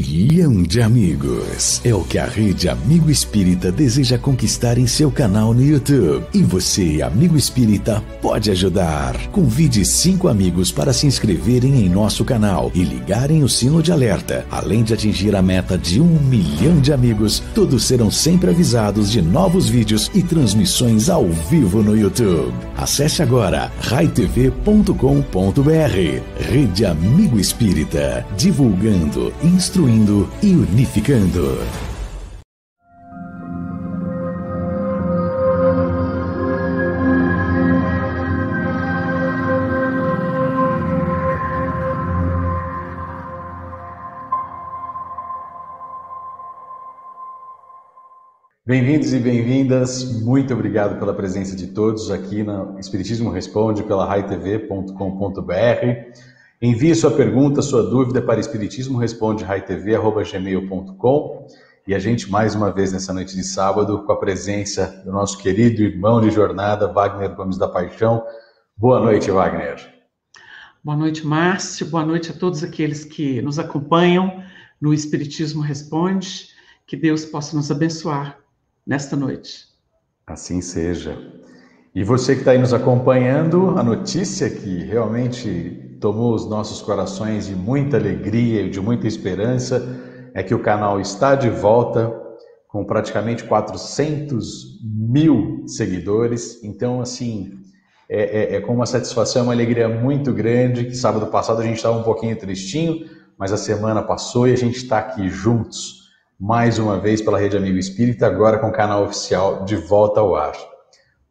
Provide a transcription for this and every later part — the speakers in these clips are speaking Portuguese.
milhão de amigos. É o que a rede Amigo Espírita deseja conquistar em seu canal no YouTube. E você, amigo espírita, pode ajudar. Convide cinco amigos para se inscreverem em nosso canal e ligarem o sino de alerta. Além de atingir a meta de um milhão de amigos, todos serão sempre avisados de novos vídeos e transmissões ao vivo no YouTube. Acesse agora raitv.com.br. Rede Amigo Espírita, divulgando, instruindo e unificando. Bem-vindos e bem-vindas, muito obrigado pela presença de todos aqui no Espiritismo Responde pela raitv.com.br. Envie sua pergunta, sua dúvida para espiritismoresponde.raitv.gmail.com e a gente mais uma vez nessa noite de sábado com a presença do nosso querido irmão de jornada, Wagner Gomes da Paixão. Boa noite, Wagner. Boa noite, Márcio. Boa noite a todos aqueles que nos acompanham no Espiritismo Responde. Que Deus possa nos abençoar nesta noite. Assim seja. E você que está aí nos acompanhando, a notícia que realmente tomou os nossos corações de muita alegria e de muita esperança é que o canal está de volta com praticamente 400 mil seguidores. Então, assim, é, é, é com uma satisfação, uma alegria muito grande. Que sábado passado a gente estava um pouquinho tristinho, mas a semana passou e a gente está aqui juntos mais uma vez pela Rede Amigo Espírita, agora com o canal oficial de volta ao ar.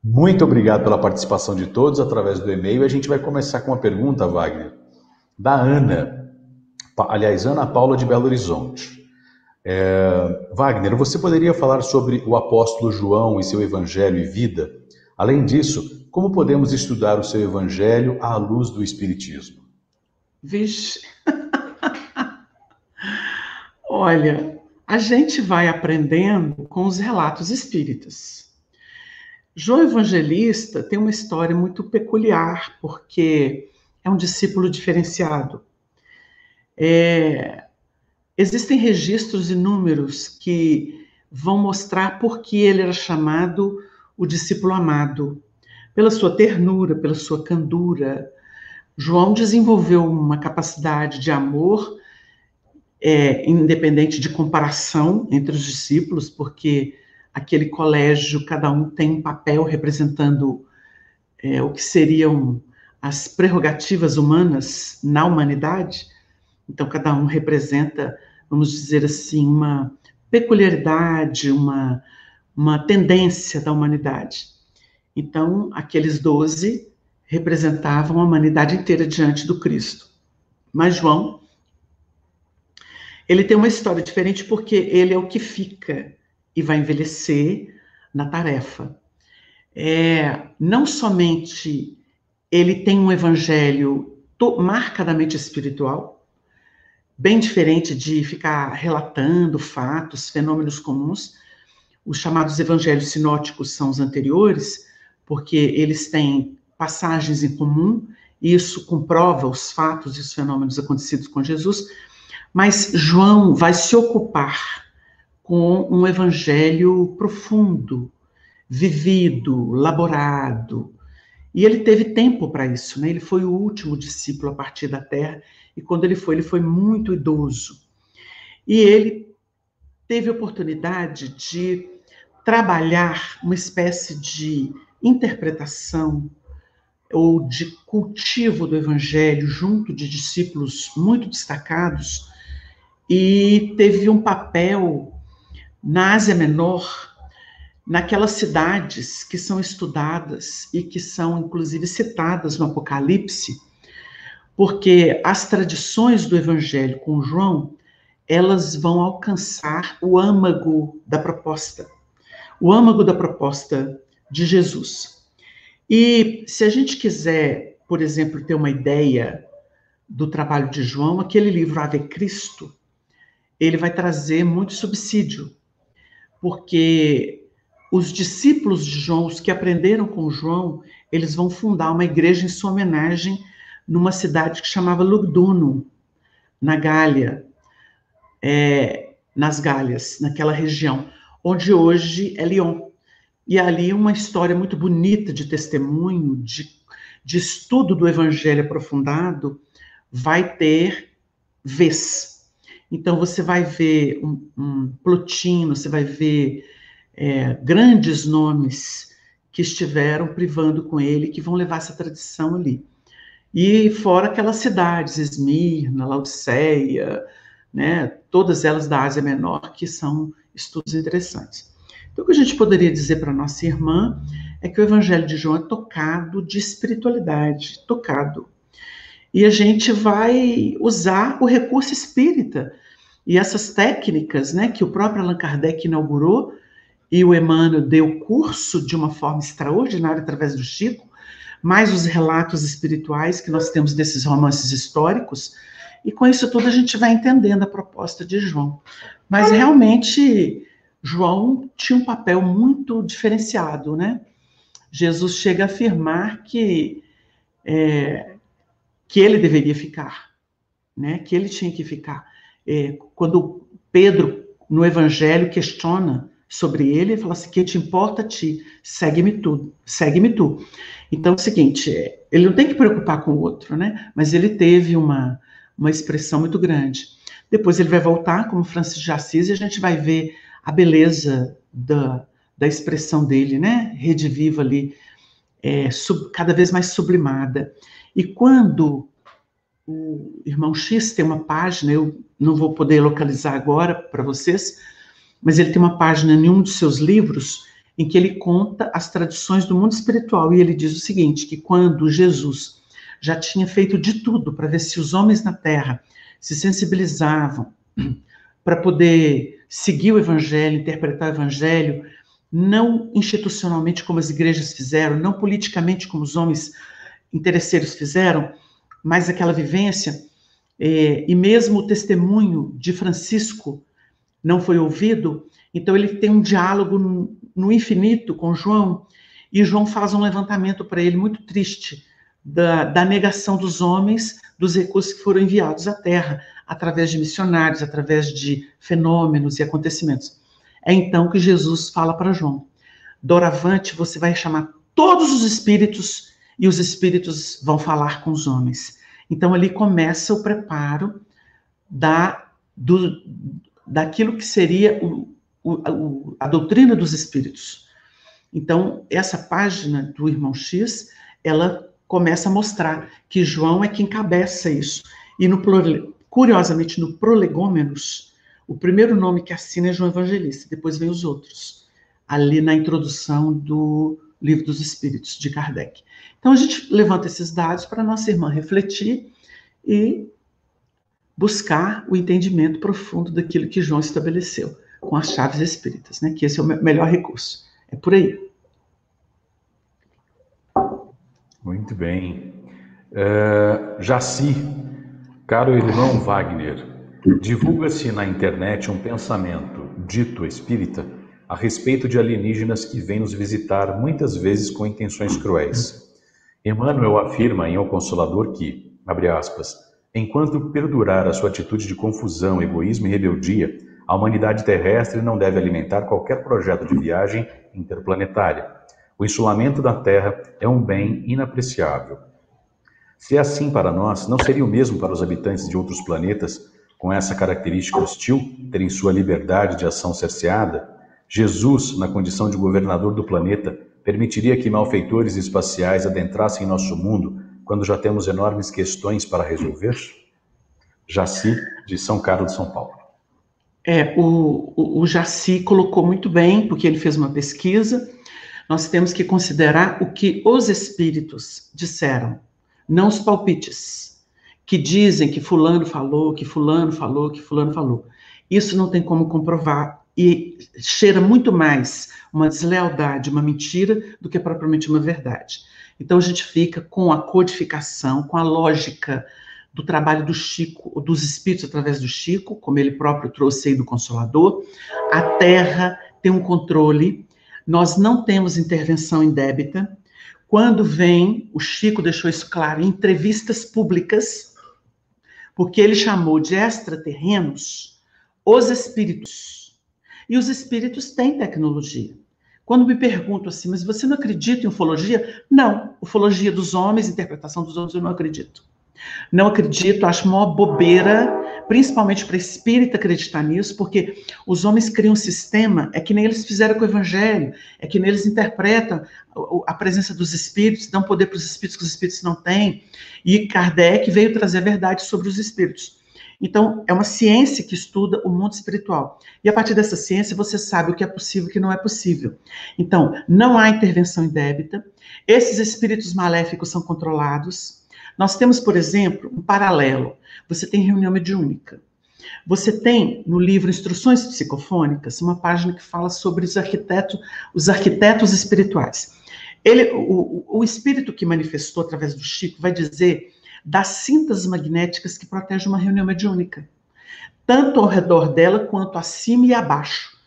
Muito obrigado pela participação de todos através do e-mail. A gente vai começar com uma pergunta, Wagner, da Ana, aliás, Ana Paula de Belo Horizonte. É, Wagner, você poderia falar sobre o apóstolo João e seu evangelho e vida? Além disso, como podemos estudar o seu evangelho à luz do Espiritismo? Vixe! Olha, a gente vai aprendendo com os relatos espíritas. João Evangelista tem uma história muito peculiar, porque é um discípulo diferenciado. É, existem registros inúmeros que vão mostrar por que ele era chamado o discípulo amado. Pela sua ternura, pela sua candura. João desenvolveu uma capacidade de amor é, independente de comparação entre os discípulos, porque aquele colégio, cada um tem um papel representando é, o que seriam as prerrogativas humanas na humanidade. Então, cada um representa, vamos dizer assim, uma peculiaridade, uma, uma tendência da humanidade. Então, aqueles doze representavam a humanidade inteira diante do Cristo. Mas João ele tem uma história diferente porque ele é o que fica e vai envelhecer na tarefa. É, não somente ele tem um evangelho marcadamente espiritual, bem diferente de ficar relatando fatos, fenômenos comuns. Os chamados evangelhos sinóticos são os anteriores, porque eles têm passagens em comum, e isso comprova os fatos e os fenômenos acontecidos com Jesus, mas João vai se ocupar com um evangelho profundo, vivido, laborado. E ele teve tempo para isso, né? Ele foi o último discípulo a partir da terra, e quando ele foi, ele foi muito idoso. E ele teve oportunidade de trabalhar uma espécie de interpretação ou de cultivo do evangelho junto de discípulos muito destacados e teve um papel na Ásia Menor, naquelas cidades que são estudadas e que são inclusive citadas no Apocalipse, porque as tradições do Evangelho com João elas vão alcançar o âmago da proposta, o âmago da proposta de Jesus. E se a gente quiser, por exemplo, ter uma ideia do trabalho de João, aquele livro Ave Cristo, ele vai trazer muito subsídio, porque os discípulos de João, os que aprenderam com João, eles vão fundar uma igreja em sua homenagem numa cidade que chamava Lugdunum, na Gália. é, nas Galhas, naquela região, onde hoje é Lyon. E ali uma história muito bonita de testemunho, de, de estudo do evangelho aprofundado, vai ter vez. Então você vai ver um, um Plotino, você vai ver é, grandes nomes que estiveram privando com ele, que vão levar essa tradição ali. E fora aquelas cidades, Esmirna, Laodiceia, né, todas elas da Ásia Menor, que são estudos interessantes. Então, o que a gente poderia dizer para nossa irmã é que o Evangelho de João é tocado de espiritualidade, tocado. E a gente vai usar o recurso espírita e essas técnicas, né, que o próprio Allan Kardec inaugurou e o Emmanuel deu curso de uma forma extraordinária através do Chico, mais os relatos espirituais que nós temos desses romances históricos, e com isso tudo a gente vai entendendo a proposta de João. Mas realmente João tinha um papel muito diferenciado, né? Jesus chega a afirmar que é, que ele deveria ficar, né? Que ele tinha que ficar. É, quando Pedro no Evangelho questiona sobre ele, ele fala assim: "Que te importa a ti? Segue-me tu, segue-me tu". Então é o seguinte, ele não tem que preocupar com o outro, né? Mas ele teve uma uma expressão muito grande. Depois ele vai voltar como Francis de Assis e a gente vai ver a beleza da, da expressão dele, né? Rede viva ali, é, sub, cada vez mais sublimada. E quando o irmão X tem uma página, eu não vou poder localizar agora para vocês, mas ele tem uma página em um dos seus livros em que ele conta as tradições do mundo espiritual. E ele diz o seguinte, que quando Jesus já tinha feito de tudo para ver se os homens na terra se sensibilizavam para poder seguir o evangelho, interpretar o evangelho, não institucionalmente como as igrejas fizeram, não politicamente como os homens interesseiros fizeram, mas aquela vivência, é, e mesmo o testemunho de Francisco não foi ouvido, então ele tem um diálogo no, no infinito com João, e João faz um levantamento para ele muito triste da, da negação dos homens dos recursos que foram enviados à Terra, através de missionários, através de fenômenos e acontecimentos. É então que Jesus fala para João: Doravante você vai chamar todos os espíritos e os espíritos vão falar com os homens. Então ali começa o preparo da, do, daquilo que seria o, o, a doutrina dos espíritos. Então, essa página do irmão X, ela começa a mostrar que João é quem encabeça isso. E no curiosamente no Prolegômenos, o primeiro nome que assina é João Evangelista, depois vem os outros, ali na introdução do Livro dos Espíritos de Kardec. Então a gente levanta esses dados para nossa irmã refletir e buscar o entendimento profundo daquilo que João estabeleceu com as chaves espíritas, né? Que esse é o melhor recurso. É por aí. Muito bem. Uh, Jaci, caro irmão Wagner, divulga-se na internet um pensamento dito espírita a respeito de alienígenas que vêm nos visitar muitas vezes com intenções cruéis. Emmanuel afirma em O Consolador que, abre aspas, enquanto perdurar a sua atitude de confusão, egoísmo e rebeldia, a humanidade terrestre não deve alimentar qualquer projeto de viagem interplanetária o insulamento da Terra é um bem inapreciável. Se é assim para nós, não seria o mesmo para os habitantes de outros planetas com essa característica hostil terem sua liberdade de ação cerceada? Jesus, na condição de governador do planeta, permitiria que malfeitores espaciais adentrassem nosso mundo quando já temos enormes questões para resolver? Jaci, de São Carlos São Paulo. É, o, o, o Jaci colocou muito bem, porque ele fez uma pesquisa nós temos que considerar o que os espíritos disseram, não os palpites, que dizem que Fulano falou, que Fulano falou, que Fulano falou. Isso não tem como comprovar e cheira muito mais uma deslealdade, uma mentira, do que propriamente uma verdade. Então a gente fica com a codificação, com a lógica do trabalho do Chico, dos espíritos através do Chico, como ele próprio trouxe aí do Consolador. A Terra tem um controle nós não temos intervenção indébita. Quando vem, o Chico deixou isso claro em entrevistas públicas, porque ele chamou de extraterrenos os espíritos. E os espíritos têm tecnologia. Quando me pergunto assim, mas você não acredita em ufologia? Não, ufologia dos homens, interpretação dos homens, eu não acredito. Não acredito, acho uma bobeira, principalmente para espírita acreditar nisso, porque os homens criam um sistema, é que nem eles fizeram com o evangelho, é que nem eles interpretam a presença dos espíritos, dão poder para os espíritos que os espíritos não têm. E Kardec veio trazer a verdade sobre os espíritos. Então, é uma ciência que estuda o mundo espiritual. E a partir dessa ciência, você sabe o que é possível e o que não é possível. Então, não há intervenção indébita. Esses espíritos maléficos são controlados. Nós temos, por exemplo, um paralelo. Você tem reunião mediúnica. Você tem no livro Instruções Psicofônicas uma página que fala sobre os arquitetos, os arquitetos espirituais. Ele, o, o espírito que manifestou através do Chico vai dizer das cintas magnéticas que protegem uma reunião mediúnica, tanto ao redor dela quanto acima e abaixo.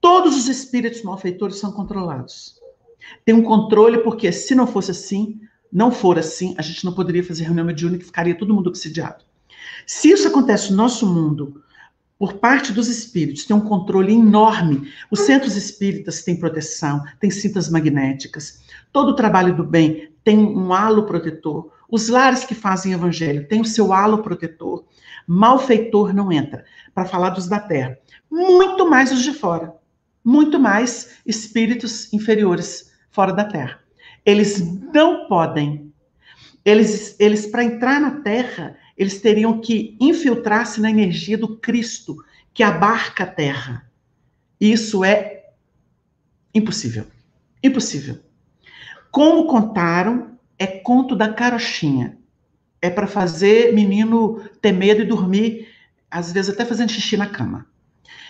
Todos os espíritos malfeitores são controlados. Tem um controle porque se não fosse assim, não for assim, a gente não poderia fazer reunião mediúnica ficaria todo mundo obsidiado. Se isso acontece no nosso mundo, por parte dos espíritos, tem um controle enorme. Os centros espíritas têm proteção, têm cintas magnéticas. Todo o trabalho do bem tem um halo protetor. Os lares que fazem evangelho têm o seu halo protetor. Malfeitor não entra. Para falar dos da terra. Muito mais os de fora. Muito mais espíritos inferiores fora da terra. Eles não podem. Eles, eles para entrar na terra, eles teriam que infiltrar-se na energia do Cristo, que abarca a terra. Isso é impossível. Impossível. Como contaram é conto da carochinha. É para fazer menino ter medo e dormir, às vezes até fazendo xixi na cama.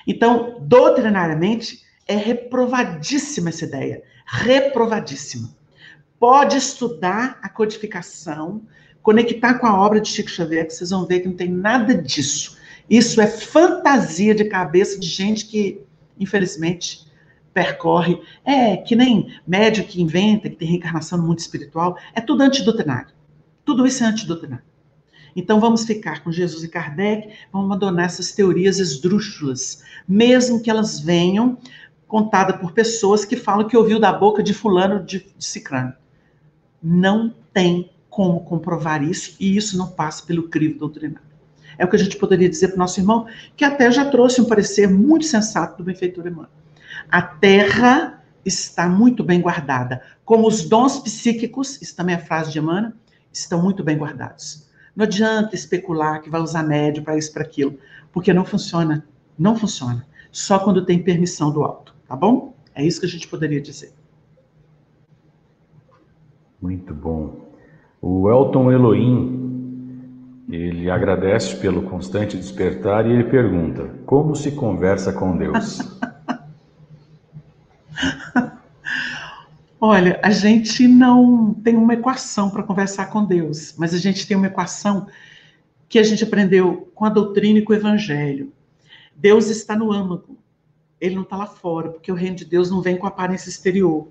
Então, doutrinariamente, é reprovadíssima essa ideia. Reprovadíssima. Pode estudar a codificação, conectar com a obra de Chico Xavier, que vocês vão ver que não tem nada disso. Isso é fantasia de cabeça de gente que, infelizmente, percorre, é que nem médio que inventa, que tem reencarnação no mundo espiritual, é tudo antidoutrinário. Tudo isso é antidoutrinário. Então vamos ficar com Jesus e Kardec, vamos abandonar essas teorias esdrúxulas, mesmo que elas venham contada por pessoas que falam que ouviu da boca de fulano de, de. Não tem como comprovar isso, e isso não passa pelo crivo doutrinário. É o que a gente poderia dizer para o nosso irmão, que até já trouxe um parecer muito sensato do benfeitor Emmanuel. A terra está muito bem guardada, como os dons psíquicos, isso também é a frase de Emmanuel, estão muito bem guardados. Não adianta especular que vai usar médio para isso, para aquilo, porque não funciona. Não funciona. Só quando tem permissão do alto, tá bom? É isso que a gente poderia dizer. Muito bom. O Elton Elohim, ele agradece pelo constante despertar e ele pergunta: como se conversa com Deus? Olha, a gente não tem uma equação para conversar com Deus, mas a gente tem uma equação que a gente aprendeu com a doutrina e com o evangelho. Deus está no âmago, ele não está lá fora, porque o reino de Deus não vem com aparência exterior.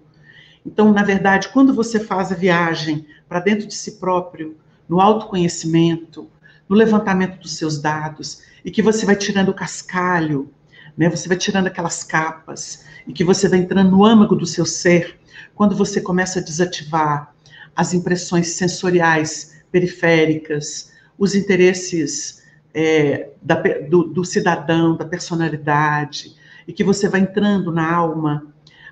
Então, na verdade, quando você faz a viagem para dentro de si próprio, no autoconhecimento, no levantamento dos seus dados, e que você vai tirando o cascalho, né? Você vai tirando aquelas capas e que você vai entrando no âmago do seu ser, quando você começa a desativar as impressões sensoriais periféricas, os interesses é, da, do, do cidadão, da personalidade, e que você vai entrando na alma,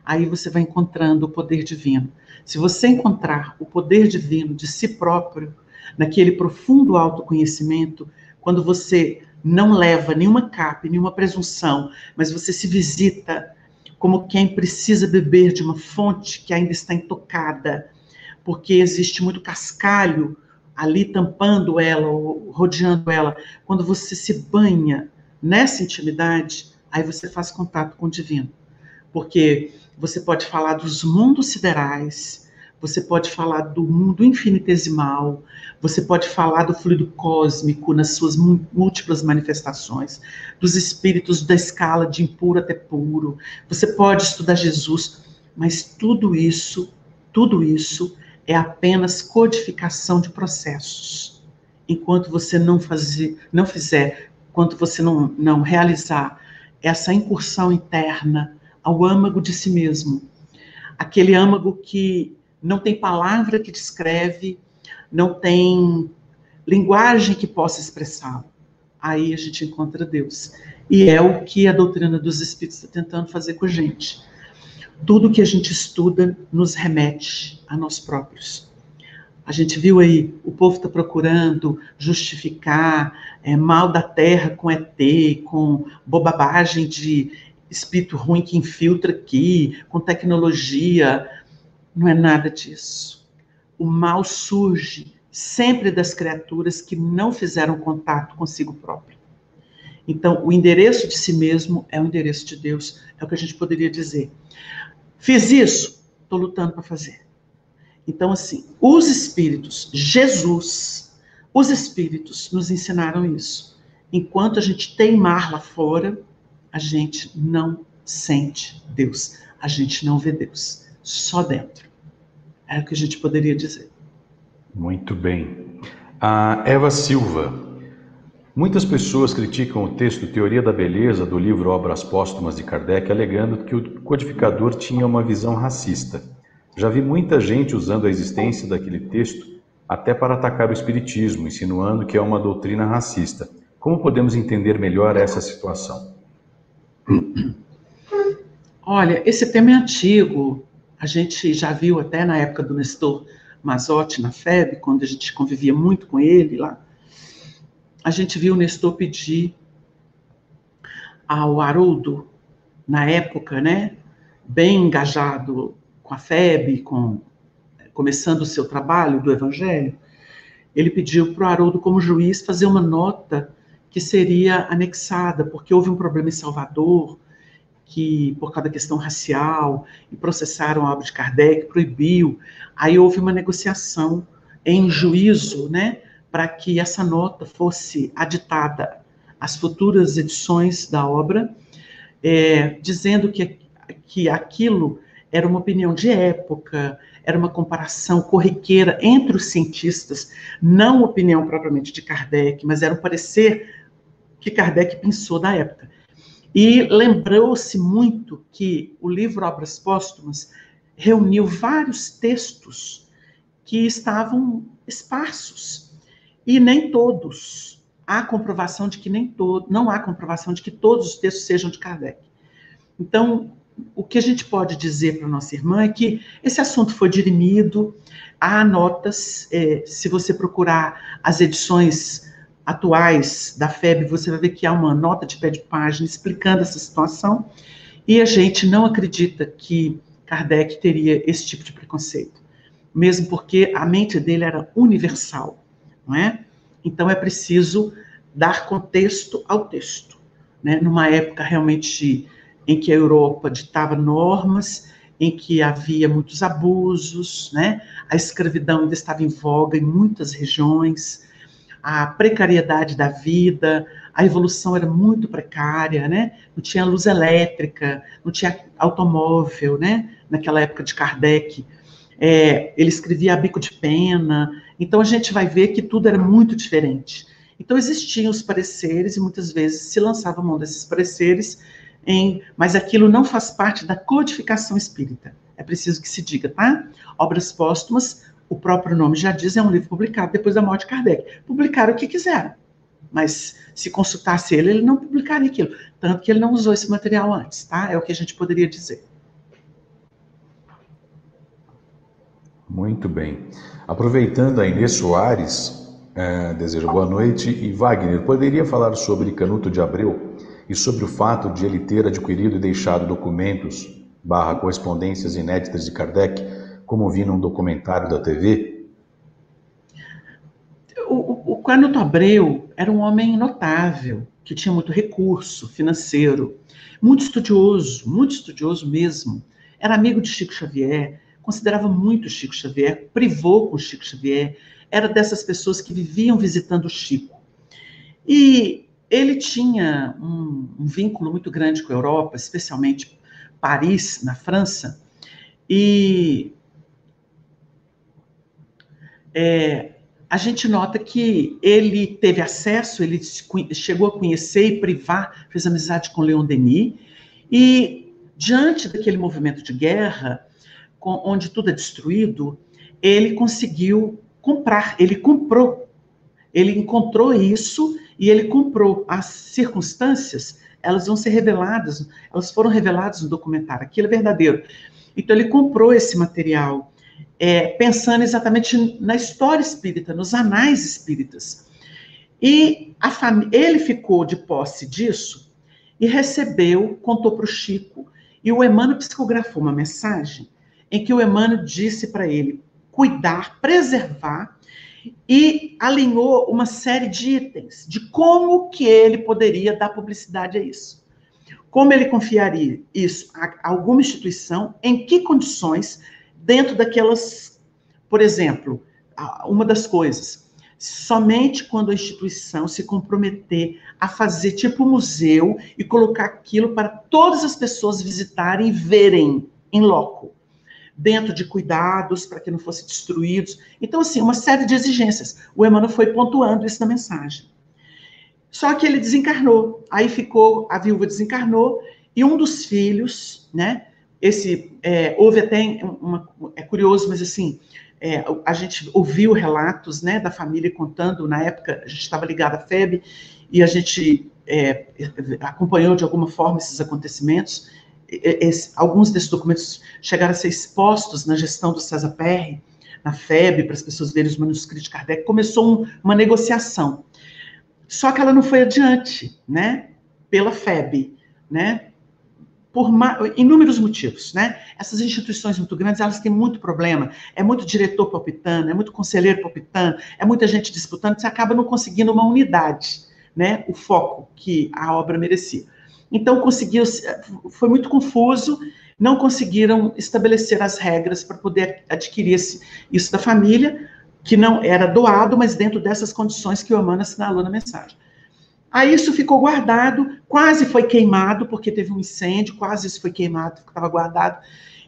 aí você vai encontrando o poder divino. Se você encontrar o poder divino de si próprio, naquele profundo autoconhecimento, quando você não leva nenhuma capa, nenhuma presunção, mas você se visita como quem precisa beber de uma fonte que ainda está intocada, porque existe muito cascalho ali tampando ela, ou rodeando ela. Quando você se banha nessa intimidade, aí você faz contato com o divino. Porque você pode falar dos mundos siderais, você pode falar do mundo infinitesimal, você pode falar do fluido cósmico nas suas múltiplas manifestações, dos espíritos da escala de impuro até puro, você pode estudar Jesus, mas tudo isso, tudo isso é apenas codificação de processos. Enquanto você não, fazer, não fizer enquanto você não, não realizar essa incursão interna ao âmago de si mesmo, aquele âmago que não tem palavra que descreve, não tem linguagem que possa expressá-lo. Aí a gente encontra Deus. E é o que a doutrina dos Espíritos está tentando fazer com a gente. Tudo que a gente estuda nos remete a nós próprios. A gente viu aí, o povo está procurando justificar é, mal da terra com ET, com bobagem de espírito ruim que infiltra aqui, com tecnologia. Não é nada disso. O mal surge sempre das criaturas que não fizeram contato consigo próprio. Então, o endereço de si mesmo é o endereço de Deus, é o que a gente poderia dizer. Fiz isso, estou lutando para fazer. Então, assim, os espíritos, Jesus, os espíritos nos ensinaram isso. Enquanto a gente teimar lá fora, a gente não sente Deus, a gente não vê Deus, só dentro. É o que a gente poderia dizer. Muito bem. A Eva Silva. Muitas pessoas criticam o texto Teoria da Beleza do livro Obras Póstumas de Kardec, alegando que o codificador tinha uma visão racista. Já vi muita gente usando a existência daquele texto até para atacar o Espiritismo, insinuando que é uma doutrina racista. Como podemos entender melhor essa situação? Olha, esse tema é antigo. A gente já viu até na época do Nestor Mazotti na FEB, quando a gente convivia muito com ele lá. A gente viu o Nestor pedir ao Haroldo, na época, né, bem engajado com a FEB, com, começando o seu trabalho do Evangelho, ele pediu para o Haroldo, como juiz, fazer uma nota que seria anexada, porque houve um problema em Salvador, que por causa da questão racial, e processaram a obra de Kardec, proibiu. Aí houve uma negociação em juízo, né, para que essa nota fosse aditada às futuras edições da obra, é, dizendo que, que aquilo era uma opinião de época, era uma comparação corriqueira entre os cientistas, não opinião propriamente de Kardec, mas era um parecer que Kardec pensou da época. E lembrou-se muito que o livro Obras Póstumas reuniu vários textos que estavam esparsos. E nem todos. Há comprovação de que nem todo, não há comprovação de que todos os textos sejam de Kardec. Então, o que a gente pode dizer para nossa irmã é que esse assunto foi dirimido, há notas, é, se você procurar as edições atuais da FEB, você vai ver que há uma nota de pé de página explicando essa situação, e a gente não acredita que Kardec teria esse tipo de preconceito, mesmo porque a mente dele era universal, não é? Então é preciso dar contexto ao texto, né? Numa época realmente em que a Europa ditava normas, em que havia muitos abusos, né? A escravidão ainda estava em voga em muitas regiões, a precariedade da vida, a evolução era muito precária, né? Não tinha luz elétrica, não tinha automóvel, né? Naquela época de Kardec. É, ele escrevia a bico de pena. Então a gente vai ver que tudo era muito diferente. Então existiam os pareceres e muitas vezes se lançava mão desses pareceres em, mas aquilo não faz parte da codificação espírita. É preciso que se diga, tá? Obras póstumas, o próprio nome já diz, é um livro publicado depois da morte de Kardec. Publicaram o que quiseram, mas se consultasse ele, ele não publicaria aquilo. Tanto que ele não usou esse material antes, tá? É o que a gente poderia dizer. Muito bem. Aproveitando a Inês Soares, é, desejo boa noite. E Wagner, poderia falar sobre Canuto de Abreu? e sobre o fato de ele ter adquirido e deixado documentos barra correspondências inéditas de Kardec, como vi num documentário da TV? O, o, Abreu era um homem notável, que tinha muito recurso financeiro, muito estudioso, muito estudioso mesmo. Era amigo de Chico Xavier, considerava muito Chico Xavier, privou com Chico Xavier, era dessas pessoas que viviam visitando Chico. E ele tinha um, um, vínculo muito grande com a Europa, especialmente Paris, na França, e é, a gente nota que ele teve acesso, ele chegou a conhecer e privar, fez amizade com Leon Denis, e diante daquele movimento de guerra, onde tudo é destruído, ele conseguiu comprar, ele comprou, ele encontrou isso e ele comprou. As circunstâncias, elas vão ser reveladas, elas foram reveladas no documentário, aquilo é verdadeiro. Então ele comprou esse material é, pensando exatamente na história espírita, nos anais espíritas. E ele ficou de posse disso e recebeu, contou para o Chico, e o Emmanuel psicografou uma mensagem em que o Emmanuel disse para ele cuidar, preservar e alinhou uma série de itens de como que ele poderia dar publicidade a isso. Como ele confiaria isso a alguma instituição, em que condições, dentro daquelas, por exemplo, uma das coisas, somente quando a instituição se comprometer a fazer tipo museu e colocar aquilo para todas as pessoas visitarem e verem em loco, dentro de cuidados para que não fossem destruídos. Então, assim, uma série de exigências. O Emmanuel foi pontuando isso na mensagem. Só que ele desencarnou. Aí ficou, a viúva desencarnou e um dos filhos, né, esse é, houve até uma, é curioso, mas assim é, a gente ouviu relatos né, da família contando na época a gente estava ligado à FEB e a gente é, acompanhou de alguma forma esses acontecimentos. Esse, alguns desses documentos chegaram a ser expostos na gestão do César Perry, na FEB, para as pessoas verem os manuscritos de Kardec. Começou um, uma negociação. Só que ela não foi adiante, né? Pela FEB, né? Por inúmeros motivos, né? Essas instituições muito grandes, elas têm muito problema. É muito diretor palpitando, é muito conselheiro palpitando, é muita gente disputando, você acaba não conseguindo uma unidade, né? O foco que a obra merecia. Então, conseguiu, foi muito confuso, não conseguiram estabelecer as regras para poder adquirir esse, isso da família, que não era doado, mas dentro dessas condições que o Emmanuel assinalou na mensagem. Aí isso ficou guardado, quase foi queimado, porque teve um incêndio, quase isso foi queimado, estava guardado.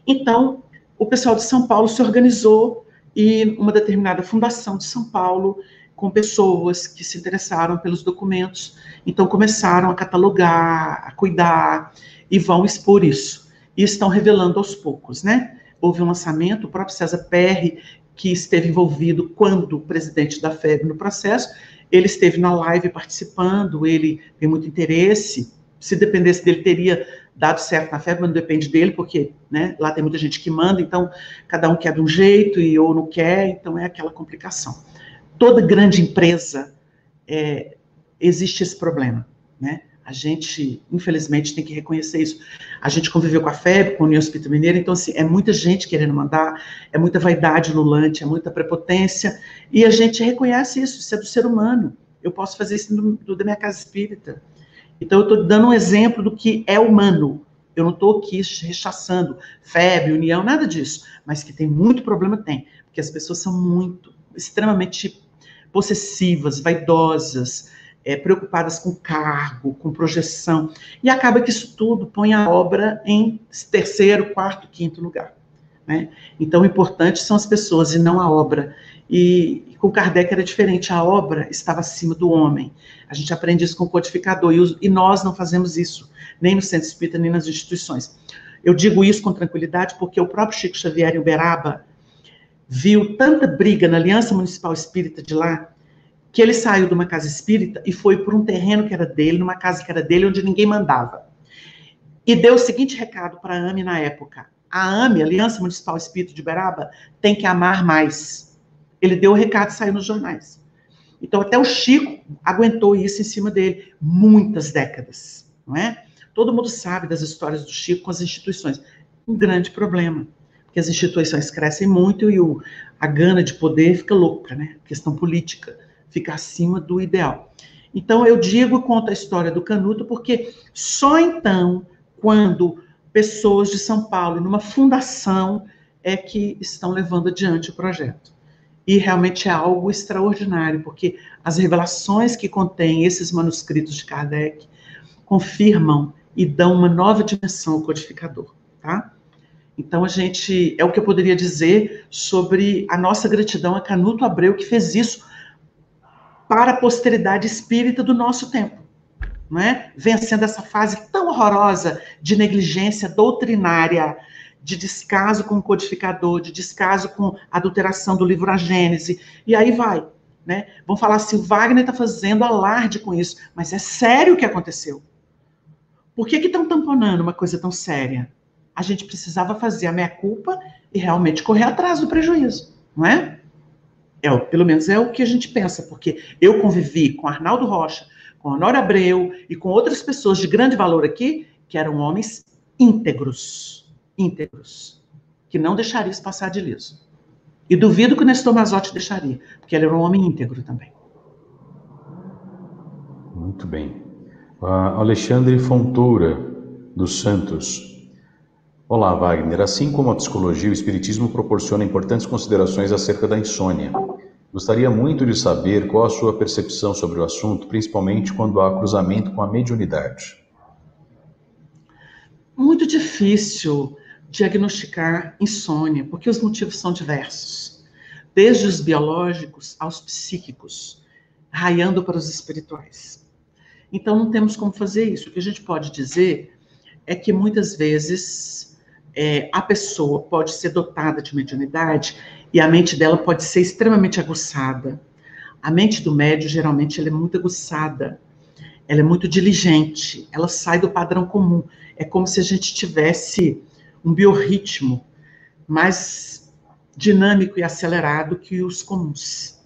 Então, o pessoal de São Paulo se organizou e uma determinada fundação de São Paulo, com pessoas que se interessaram pelos documentos, então começaram a catalogar, a cuidar e vão expor isso. E estão revelando aos poucos, né? Houve um lançamento, o próprio César Perry, que esteve envolvido quando presidente da FEB no processo, ele esteve na live participando, ele tem muito interesse. Se dependesse dele, teria dado certo na FEB, mas não depende dele, porque né, lá tem muita gente que manda, então cada um quer de um jeito e ou não quer, então é aquela complicação. Toda grande empresa é, existe esse problema, né? A gente, infelizmente, tem que reconhecer isso. A gente conviveu com a FEB, com a União Espírita Mineira, então, assim, é muita gente querendo mandar, é muita vaidade no lante, é muita prepotência, e a gente reconhece isso, isso é do ser humano. Eu posso fazer isso do da minha casa espírita. Então, eu estou dando um exemplo do que é humano. Eu não estou aqui rechaçando FEB, União, nada disso. Mas que tem muito problema, tem. Porque as pessoas são muito, extremamente possessivas, vaidosas, é, preocupadas com cargo, com projeção, e acaba que isso tudo põe a obra em terceiro, quarto, quinto lugar. Né? Então, o importante são as pessoas e não a obra. E, e com Kardec era diferente, a obra estava acima do homem. A gente aprende isso com o codificador, e, os, e nós não fazemos isso, nem no centro espírita, nem nas instituições. Eu digo isso com tranquilidade porque o próprio Chico Xavier em Uberaba viu tanta briga na Aliança Municipal Espírita de lá, que ele saiu de uma casa espírita e foi por um terreno que era dele, numa casa que era dele, onde ninguém mandava. E deu o seguinte recado para a AME na época: a AME, Aliança Municipal Espírito de Beraba, tem que amar mais. Ele deu o recado e saiu nos jornais. Então, até o Chico aguentou isso em cima dele muitas décadas, não é? Todo mundo sabe das histórias do Chico com as instituições. Um grande problema, porque as instituições crescem muito e o, a gana de poder fica louca, né? Questão política fica acima do ideal. Então, eu digo conto a história do Canuto, porque só então, quando pessoas de São Paulo, numa fundação, é que estão levando adiante o projeto. E realmente é algo extraordinário, porque as revelações que contém esses manuscritos de Kardec confirmam e dão uma nova dimensão ao codificador, tá? Então, a gente, é o que eu poderia dizer sobre a nossa gratidão a Canuto Abreu, que fez isso para a posteridade espírita do nosso tempo. Não é? Vencendo essa fase tão horrorosa de negligência doutrinária, de descaso com o codificador, de descaso com a adulteração do livro A Gênese, e aí vai. Né? Vão falar assim, o Wagner está fazendo alarde com isso, mas é sério o que aconteceu. Por que estão tamponando uma coisa tão séria? A gente precisava fazer a meia-culpa e realmente correr atrás do prejuízo, não é? É? Pelo menos é o que a gente pensa, porque eu convivi com Arnaldo Rocha, com Honório Abreu e com outras pessoas de grande valor aqui, que eram homens íntegros íntegros, que não deixaria isso passar de liso. E duvido que o Nestor Mazotti deixaria, porque ele era um homem íntegro também. Muito bem. Alexandre Fontoura, dos Santos. Olá, Wagner. Assim como a psicologia, o espiritismo proporciona importantes considerações acerca da insônia. Gostaria muito de saber qual a sua percepção sobre o assunto, principalmente quando há cruzamento com a mediunidade. Muito difícil diagnosticar insônia, porque os motivos são diversos, desde os biológicos aos psíquicos, raiando para os espirituais. Então, não temos como fazer isso. O que a gente pode dizer é que muitas vezes é, a pessoa pode ser dotada de mediunidade e a mente dela pode ser extremamente aguçada. A mente do médio, geralmente, ela é muito aguçada, ela é muito diligente, ela sai do padrão comum. É como se a gente tivesse um biorritmo mais dinâmico e acelerado que os comuns.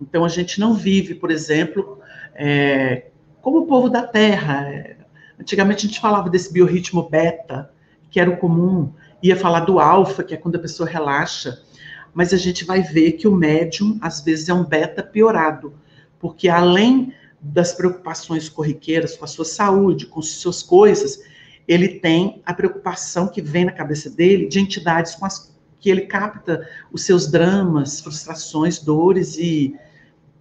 Então, a gente não vive, por exemplo, é, como o povo da Terra. Antigamente, a gente falava desse biorritmo beta, que era o comum, ia falar do alfa, que é quando a pessoa relaxa, mas a gente vai ver que o médium, às vezes, é um beta piorado, porque além das preocupações corriqueiras com a sua saúde, com as suas coisas, ele tem a preocupação que vem na cabeça dele de entidades com as que ele capta os seus dramas, frustrações, dores e,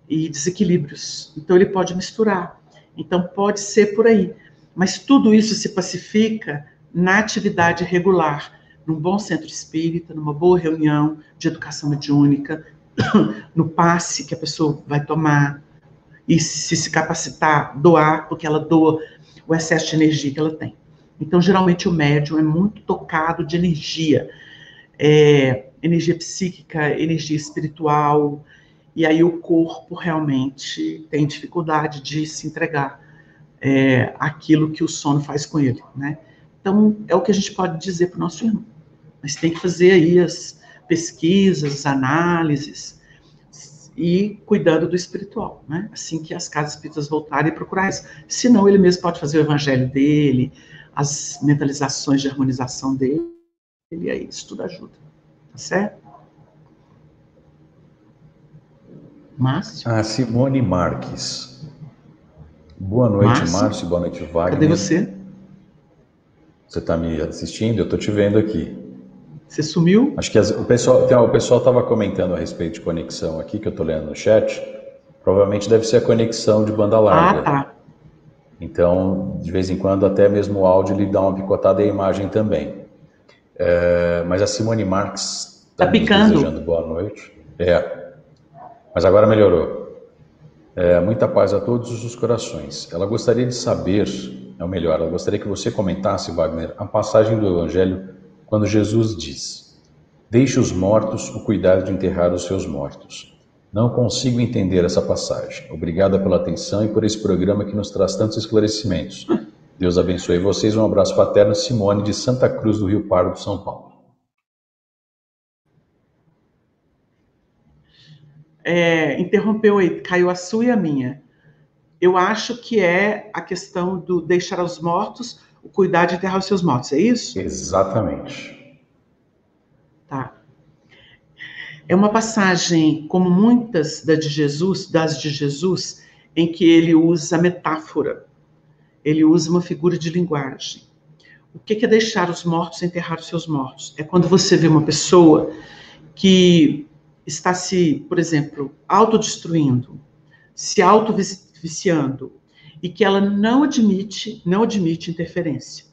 e desequilíbrios. Então ele pode misturar. Então pode ser por aí. Mas tudo isso se pacifica na atividade regular, num bom centro espírita, numa boa reunião de educação mediúnica, no passe que a pessoa vai tomar e se se capacitar, doar, porque ela doa o excesso de energia que ela tem. Então, geralmente, o médium é muito tocado de energia, é, energia psíquica, energia espiritual, e aí o corpo realmente tem dificuldade de se entregar é, aquilo que o sono faz com ele, né? Então, é o que a gente pode dizer para o nosso irmão. Mas tem que fazer aí as pesquisas, as análises, e cuidando do espiritual, né? Assim que as casas espíritas voltarem e procurar isso. Senão, ele mesmo pode fazer o evangelho dele, as mentalizações de harmonização dele, e aí isso tudo ajuda. Tá certo? Márcio? A Simone Marques. Boa noite, Márcio, Márcio. Boa noite, Wagner. Cadê você? Você está me assistindo? Eu estou te vendo aqui. Você sumiu? Acho que as, o pessoal o pessoal estava comentando a respeito de conexão aqui, que eu estou lendo no chat. Provavelmente deve ser a conexão de banda larga. Ah, tá. Então, de vez em quando, até mesmo o áudio lhe dá uma picotada e a imagem também. É, mas a Simone Marx está tá picando. desejando boa noite. É, mas agora melhorou. É, muita paz a todos os corações. Ela gostaria de saber, é o melhor, ela gostaria que você comentasse, Wagner, a passagem do Evangelho quando Jesus diz: Deixe os mortos o cuidado de enterrar os seus mortos. Não consigo entender essa passagem. Obrigada pela atenção e por esse programa que nos traz tantos esclarecimentos. Deus abençoe vocês. Um abraço paterno, Simone, de Santa Cruz do Rio Pardo, São Paulo. É, interrompeu caiu a sua e a minha. Eu acho que é a questão do deixar os mortos, o cuidar de enterrar os seus mortos, é isso? Exatamente. Tá. É uma passagem, como muitas das de Jesus, das de Jesus, em que ele usa metáfora, ele usa uma figura de linguagem. O que é deixar os mortos enterrar os seus mortos? É quando você vê uma pessoa que está se, por exemplo, autodestruindo, se auto-viciando, e que ela não admite, não admite interferência.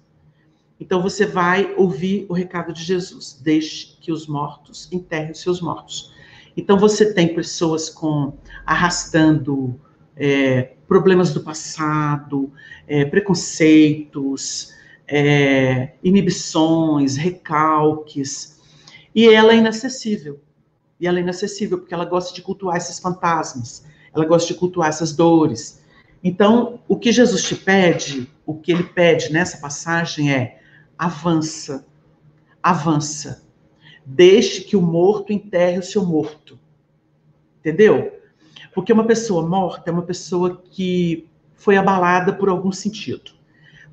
Então você vai ouvir o recado de Jesus: deixe que os mortos enterrem os seus mortos. Então você tem pessoas com arrastando é, problemas do passado, é, preconceitos, é, inibições, recalques, e ela é inacessível. E ela é inacessível porque ela gosta de cultuar esses fantasmas, ela gosta de cultuar essas dores. Então, o que Jesus te pede, o que ele pede nessa passagem é: avança, avança. Deixe que o morto enterre o seu morto. Entendeu? Porque uma pessoa morta é uma pessoa que foi abalada por algum sentido.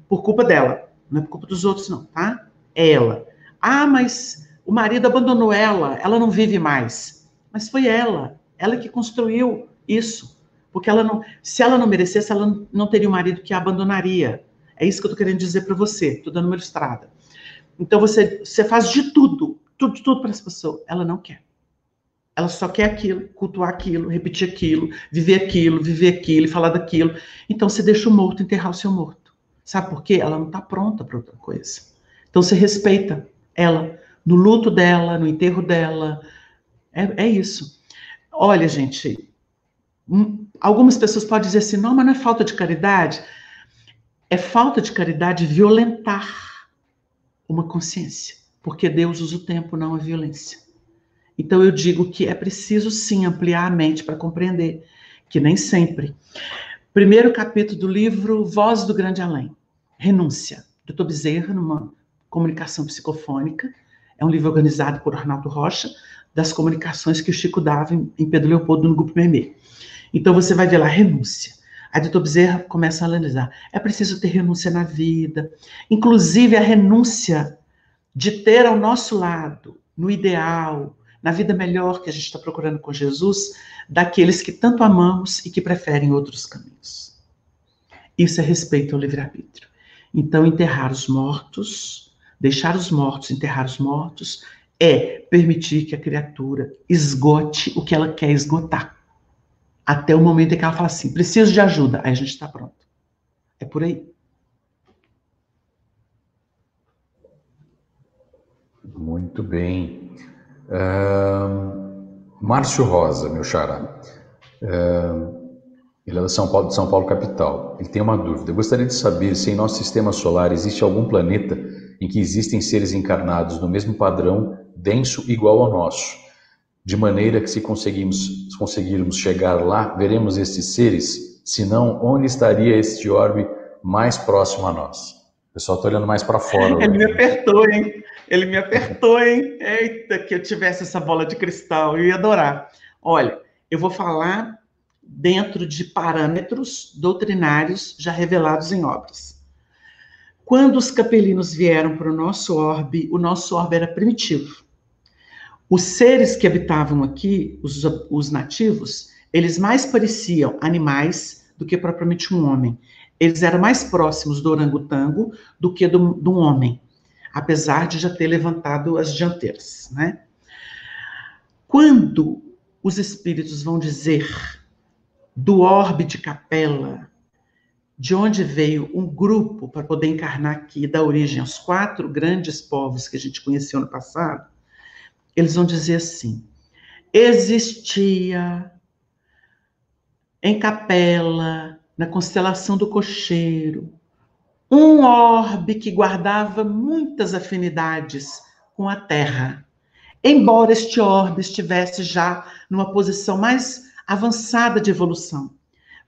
Por culpa dela. Não é por culpa dos outros, não, tá? É ela. Ah, mas o marido abandonou ela, ela não vive mais. Mas foi ela, ela que construiu isso. Porque ela não, se ela não merecesse, ela não teria um marido que a abandonaria. É isso que eu tô querendo dizer para você. Tô dando uma ilustrada. Então você, você faz de tudo, tudo, tudo para essa pessoa. Ela não quer. Ela só quer aquilo, cultuar aquilo, repetir aquilo, viver aquilo, viver aquilo falar daquilo. Então você deixa o morto enterrar o seu morto. Sabe por quê? Ela não está pronta para outra coisa. Então você respeita ela no luto dela, no enterro dela. É, é isso. Olha, gente, algumas pessoas podem dizer assim: não, mas não é falta de caridade. É falta de caridade violentar uma consciência, porque Deus usa o tempo, não a violência. Então eu digo que é preciso sim ampliar a mente para compreender que nem sempre. Primeiro capítulo do livro Voz do Grande Além, Renúncia, do Bezerra, numa comunicação psicofônica. É um livro organizado por Arnaldo Rocha, das comunicações que o Chico dava em Pedro Leopoldo no Grupo Memê. Então você vai ver lá, renúncia. A Dito Bezerra começa a analisar. É preciso ter renúncia na vida, inclusive a renúncia de ter ao nosso lado, no ideal, na vida melhor que a gente está procurando com Jesus, daqueles que tanto amamos e que preferem outros caminhos. Isso é respeito ao livre-arbítrio. Então, enterrar os mortos, deixar os mortos, enterrar os mortos, é permitir que a criatura esgote o que ela quer esgotar. Até o momento em que ela fala assim: preciso de ajuda, aí a gente está pronto. É por aí. Muito bem. Uh, Márcio Rosa, meu xará. Uh, ele é de São Paulo, de São Paulo capital. Ele tem uma dúvida. Eu gostaria de saber se em nosso sistema solar existe algum planeta em que existem seres encarnados no mesmo padrão denso igual ao nosso, de maneira que se conseguimos, conseguirmos chegar lá, veremos estes seres. Se não, onde estaria este orbe mais próximo a nós? O pessoal está olhando mais para fora. Ele me apertou, hein? Ele me apertou, hein? Eita, que eu tivesse essa bola de cristal, eu ia adorar. Olha, eu vou falar dentro de parâmetros doutrinários já revelados em obras. Quando os capelinos vieram para o nosso orbe, o nosso orbe era primitivo. Os seres que habitavam aqui, os, os nativos, eles mais pareciam animais do que propriamente um homem. Eles eram mais próximos do orangotango do que do, um homem apesar de já ter levantado as dianteiras, né? Quando os espíritos vão dizer do orbe de capela, de onde veio um grupo para poder encarnar aqui, dar origem aos quatro grandes povos que a gente conheceu no passado, eles vão dizer assim: existia em capela, na constelação do cocheiro, um orbe que guardava muitas afinidades com a Terra. Embora este orbe estivesse já numa posição mais avançada de evolução,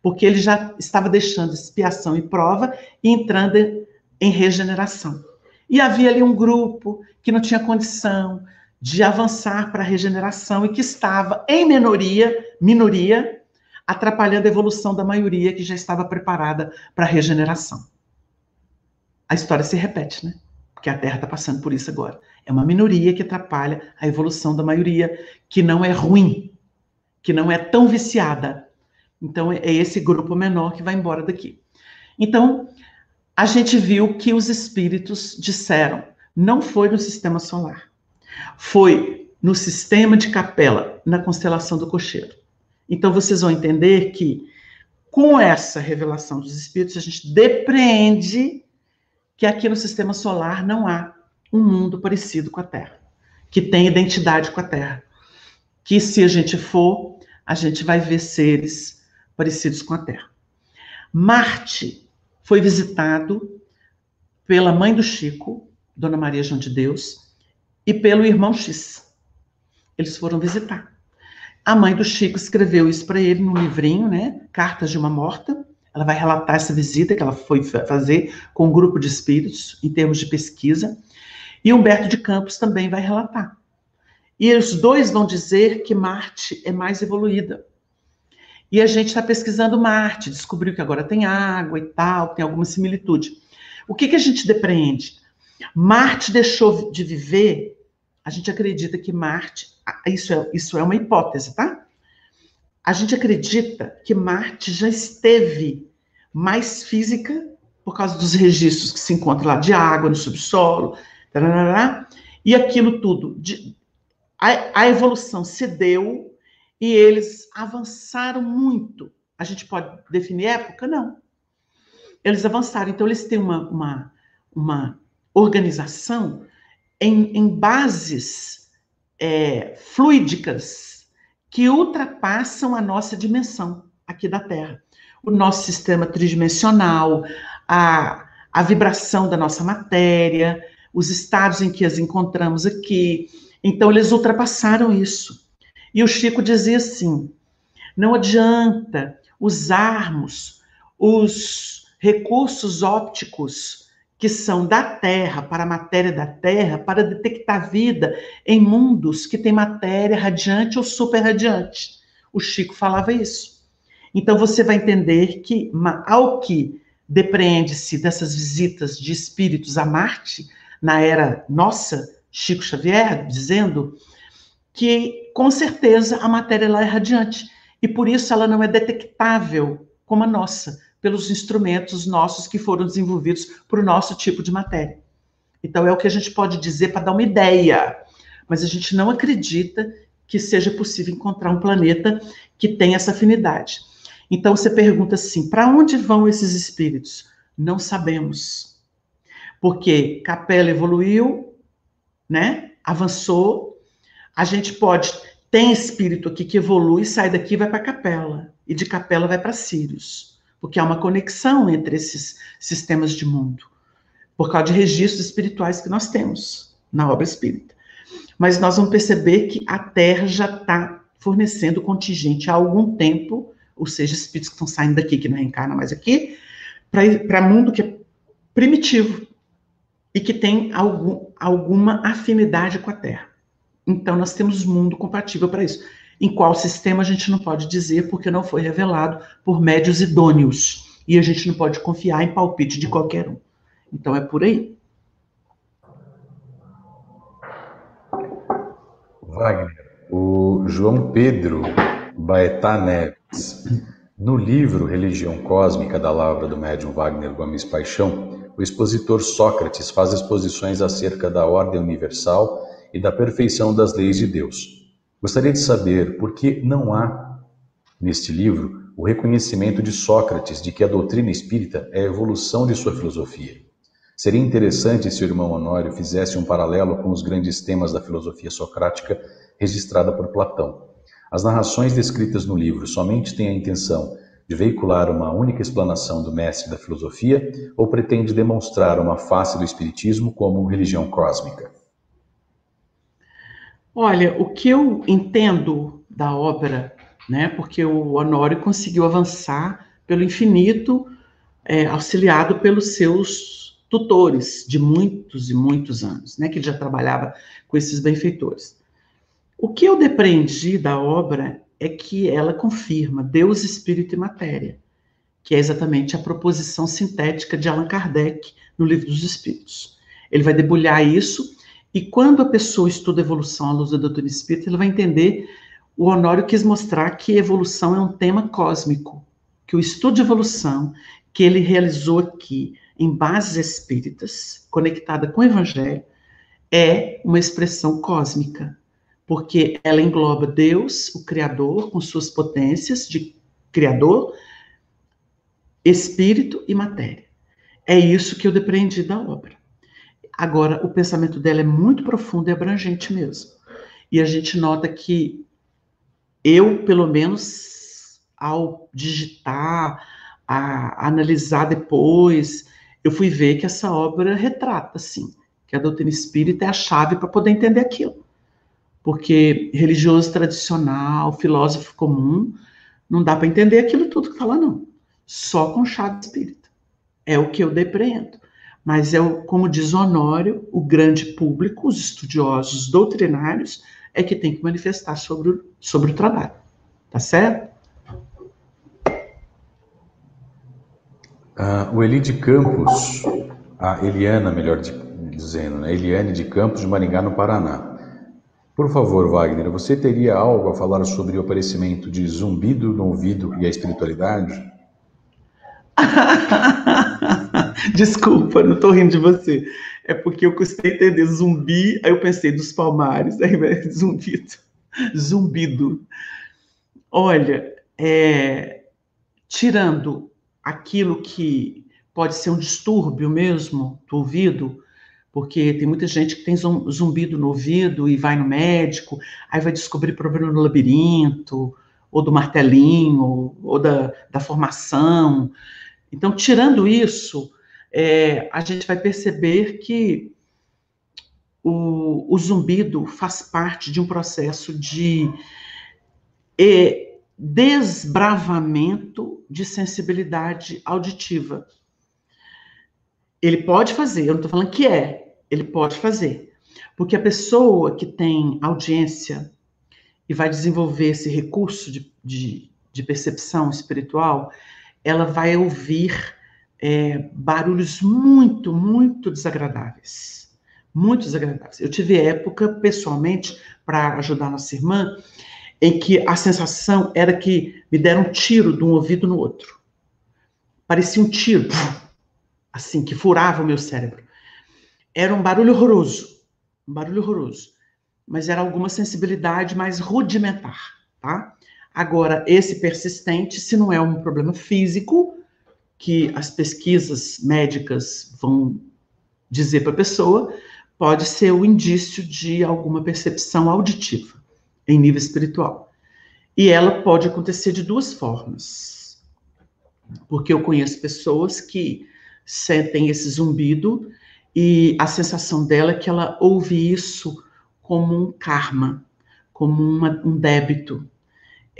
porque ele já estava deixando expiação e prova e entrando em regeneração. E havia ali um grupo que não tinha condição de avançar para a regeneração e que estava em minoria, minoria, atrapalhando a evolução da maioria que já estava preparada para a regeneração a história se repete, né? Porque a Terra está passando por isso agora. É uma minoria que atrapalha a evolução da maioria, que não é ruim, que não é tão viciada. Então, é esse grupo menor que vai embora daqui. Então, a gente viu que os espíritos disseram, não foi no sistema solar, foi no sistema de capela, na constelação do cocheiro. Então, vocês vão entender que, com essa revelação dos espíritos, a gente depreende que aqui no sistema solar não há um mundo parecido com a Terra, que tem identidade com a Terra, que se a gente for, a gente vai ver seres parecidos com a Terra. Marte foi visitado pela mãe do Chico, Dona Maria João de Deus, e pelo irmão X. Eles foram visitar. A mãe do Chico escreveu isso para ele num livrinho, né? Cartas de uma Morta. Ela vai relatar essa visita que ela foi fazer com um grupo de espíritos, em termos de pesquisa. E Humberto de Campos também vai relatar. E os dois vão dizer que Marte é mais evoluída. E a gente está pesquisando Marte, descobriu que agora tem água e tal, tem alguma similitude. O que, que a gente depreende? Marte deixou de viver, a gente acredita que Marte, isso é, isso é uma hipótese, tá? A gente acredita que Marte já esteve mais física, por causa dos registros que se encontram lá de água no subsolo, e aquilo tudo. De, a, a evolução se deu e eles avançaram muito. A gente pode definir época? Não. Eles avançaram, então eles têm uma, uma, uma organização em, em bases é, fluídicas que ultrapassam a nossa dimensão aqui da Terra. O nosso sistema tridimensional, a, a vibração da nossa matéria, os estados em que as encontramos aqui. Então, eles ultrapassaram isso. E o Chico dizia assim: não adianta usarmos os recursos ópticos que são da Terra, para a matéria da Terra, para detectar vida em mundos que têm matéria radiante ou super radiante. O Chico falava isso. Então você vai entender que, ao que depreende-se dessas visitas de espíritos a Marte, na era nossa, Chico Xavier, dizendo que, com certeza, a matéria lá é radiante. E por isso ela não é detectável como a nossa pelos instrumentos nossos que foram desenvolvidos para o nosso tipo de matéria. Então, é o que a gente pode dizer para dar uma ideia, mas a gente não acredita que seja possível encontrar um planeta que tenha essa afinidade. Então, você pergunta assim: para onde vão esses espíritos? Não sabemos. Porque Capela evoluiu, né? avançou. A gente pode. Tem espírito aqui que evolui, sai daqui e vai para Capela. E de Capela vai para Sirius porque há uma conexão entre esses sistemas de mundo, por causa de registros espirituais que nós temos na obra espírita. Mas nós vamos perceber que a Terra já está fornecendo contingente há algum tempo, ou seja, espíritos que estão saindo daqui, que não reencarnam mais aqui, para mundo que é primitivo e que tem algum, alguma afinidade com a Terra. Então, nós temos mundo compatível para isso. Em qual sistema a gente não pode dizer, porque não foi revelado por médios idôneos. E a gente não pode confiar em palpite de qualquer um. Então é por aí. Wagner, o João Pedro Baetá Neves, no livro Religião Cósmica da Lavra do médium Wagner Gomes Paixão, o expositor Sócrates faz exposições acerca da ordem universal e da perfeição das leis de Deus. Gostaria de saber por que não há, neste livro, o reconhecimento de Sócrates de que a doutrina espírita é a evolução de sua filosofia. Seria interessante se o irmão Honório fizesse um paralelo com os grandes temas da filosofia socrática registrada por Platão. As narrações descritas no livro somente têm a intenção de veicular uma única explanação do mestre da filosofia ou pretende demonstrar uma face do espiritismo como religião cósmica? Olha, o que eu entendo da obra, né, porque o Honório conseguiu avançar pelo infinito, é, auxiliado pelos seus tutores de muitos e muitos anos, né, que ele já trabalhava com esses benfeitores. O que eu depreendi da obra é que ela confirma Deus, Espírito e Matéria, que é exatamente a proposição sintética de Allan Kardec no Livro dos Espíritos. Ele vai debulhar isso e quando a pessoa estuda evolução à luz da doutrina espírita, ela vai entender, o Honório quis mostrar que evolução é um tema cósmico, que o estudo de evolução que ele realizou aqui em bases espíritas, conectada com o evangelho, é uma expressão cósmica, porque ela engloba Deus, o Criador, com suas potências de Criador, espírito e matéria. É isso que eu depreendi da obra. Agora, o pensamento dela é muito profundo e abrangente mesmo. E a gente nota que eu, pelo menos, ao digitar, a, analisar depois, eu fui ver que essa obra retrata, sim, que a doutrina espírita é a chave para poder entender aquilo. Porque religioso tradicional, filósofo comum, não dá para entender aquilo tudo que fala, não. Só com chave espírita. É o que eu depreendo. Mas é, o, como diz Honório, o grande público, os estudiosos doutrinários, é que tem que manifestar sobre o, sobre o trabalho. Tá certo? Uh, o Eli de Campos, a Eliana, melhor dizendo, né? Eliane de Campos, de Maringá, no Paraná. Por favor, Wagner, você teria algo a falar sobre o aparecimento de zumbido no ouvido e a espiritualidade? Desculpa, não estou rindo de você. É porque eu custei entender zumbi, aí eu pensei dos palmares, aí zumbido. Zumbido. Olha, é, tirando aquilo que pode ser um distúrbio mesmo do ouvido, porque tem muita gente que tem zumbido no ouvido e vai no médico, aí vai descobrir problema no labirinto, ou do martelinho, ou da, da formação. Então, tirando isso, é, a gente vai perceber que o, o, zumbido faz parte de um processo de é, desbravamento de sensibilidade auditiva. Ele pode fazer, eu não estou falando que é, ele pode fazer. Porque a pessoa que tem audiência e vai desenvolver esse recurso de, de, de percepção espiritual, ela vai ouvir é, barulhos muito, muito desagradáveis. Muito desagradáveis. Eu tive época, pessoalmente, para ajudar nossa irmã, em que a sensação era que me deram um tiro de um ouvido no outro. Parecia um tiro, assim, que furava o meu cérebro. Era um barulho horroroso, um barulho horroroso. Mas era alguma sensibilidade mais rudimentar, tá? Agora, esse persistente, se não é um problema físico, que as pesquisas médicas vão dizer para a pessoa, pode ser o indício de alguma percepção auditiva em nível espiritual. E ela pode acontecer de duas formas. Porque eu conheço pessoas que sentem esse zumbido e a sensação dela é que ela ouve isso como um karma, como uma, um débito.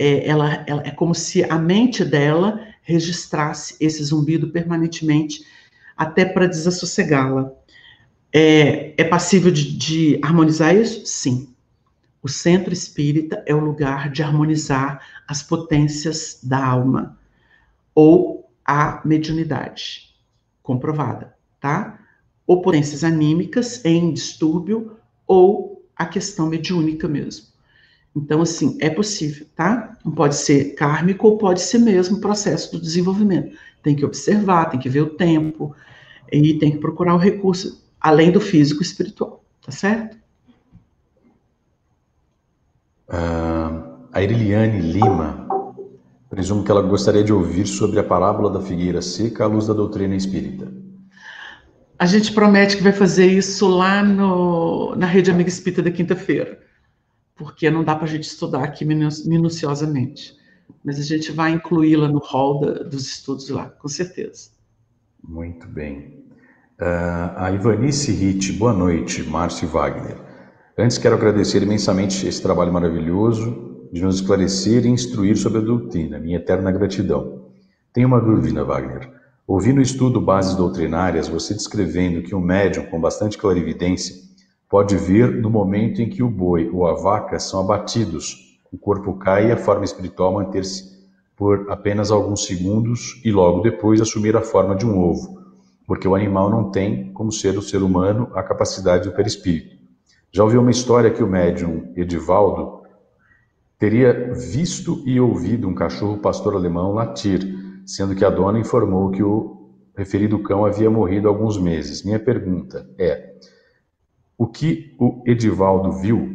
É, ela, ela, é como se a mente dela registrasse esse zumbido permanentemente, até para desassossegá-la. É, é passível de, de harmonizar isso? Sim. O centro espírita é o lugar de harmonizar as potências da alma ou a mediunidade comprovada, tá? Ou potências anímicas em distúrbio ou a questão mediúnica mesmo. Então, assim, é possível, tá? Não pode ser kármico ou pode ser mesmo processo do desenvolvimento. Tem que observar, tem que ver o tempo e tem que procurar o recurso além do físico espiritual, tá certo? Uh, a Iriliane Lima, presumo que ela gostaria de ouvir sobre a parábola da figueira seca à luz da doutrina espírita. A gente promete que vai fazer isso lá no, na Rede Amiga Espírita da quinta-feira porque não dá para a gente estudar aqui minuciosamente. Mas a gente vai incluí-la no hall da, dos estudos lá, com certeza. Muito bem. Uh, a Ivanice Ritt, boa noite, Márcio Wagner. Antes quero agradecer imensamente esse trabalho maravilhoso de nos esclarecer e instruir sobre a doutrina. Minha eterna gratidão. Tenho uma dúvida, Wagner. Ouvi no estudo Bases Doutrinárias você descrevendo que um médium com bastante clarividência pode vir no momento em que o boi ou a vaca são abatidos, o corpo cai e a forma espiritual manter-se por apenas alguns segundos e logo depois assumir a forma de um ovo, porque o animal não tem, como ser o ser humano, a capacidade do perispírito. Já ouvi uma história que o médium Edivaldo teria visto e ouvido um cachorro pastor alemão latir, sendo que a dona informou que o referido cão havia morrido há alguns meses. Minha pergunta é: o que o Edivaldo viu,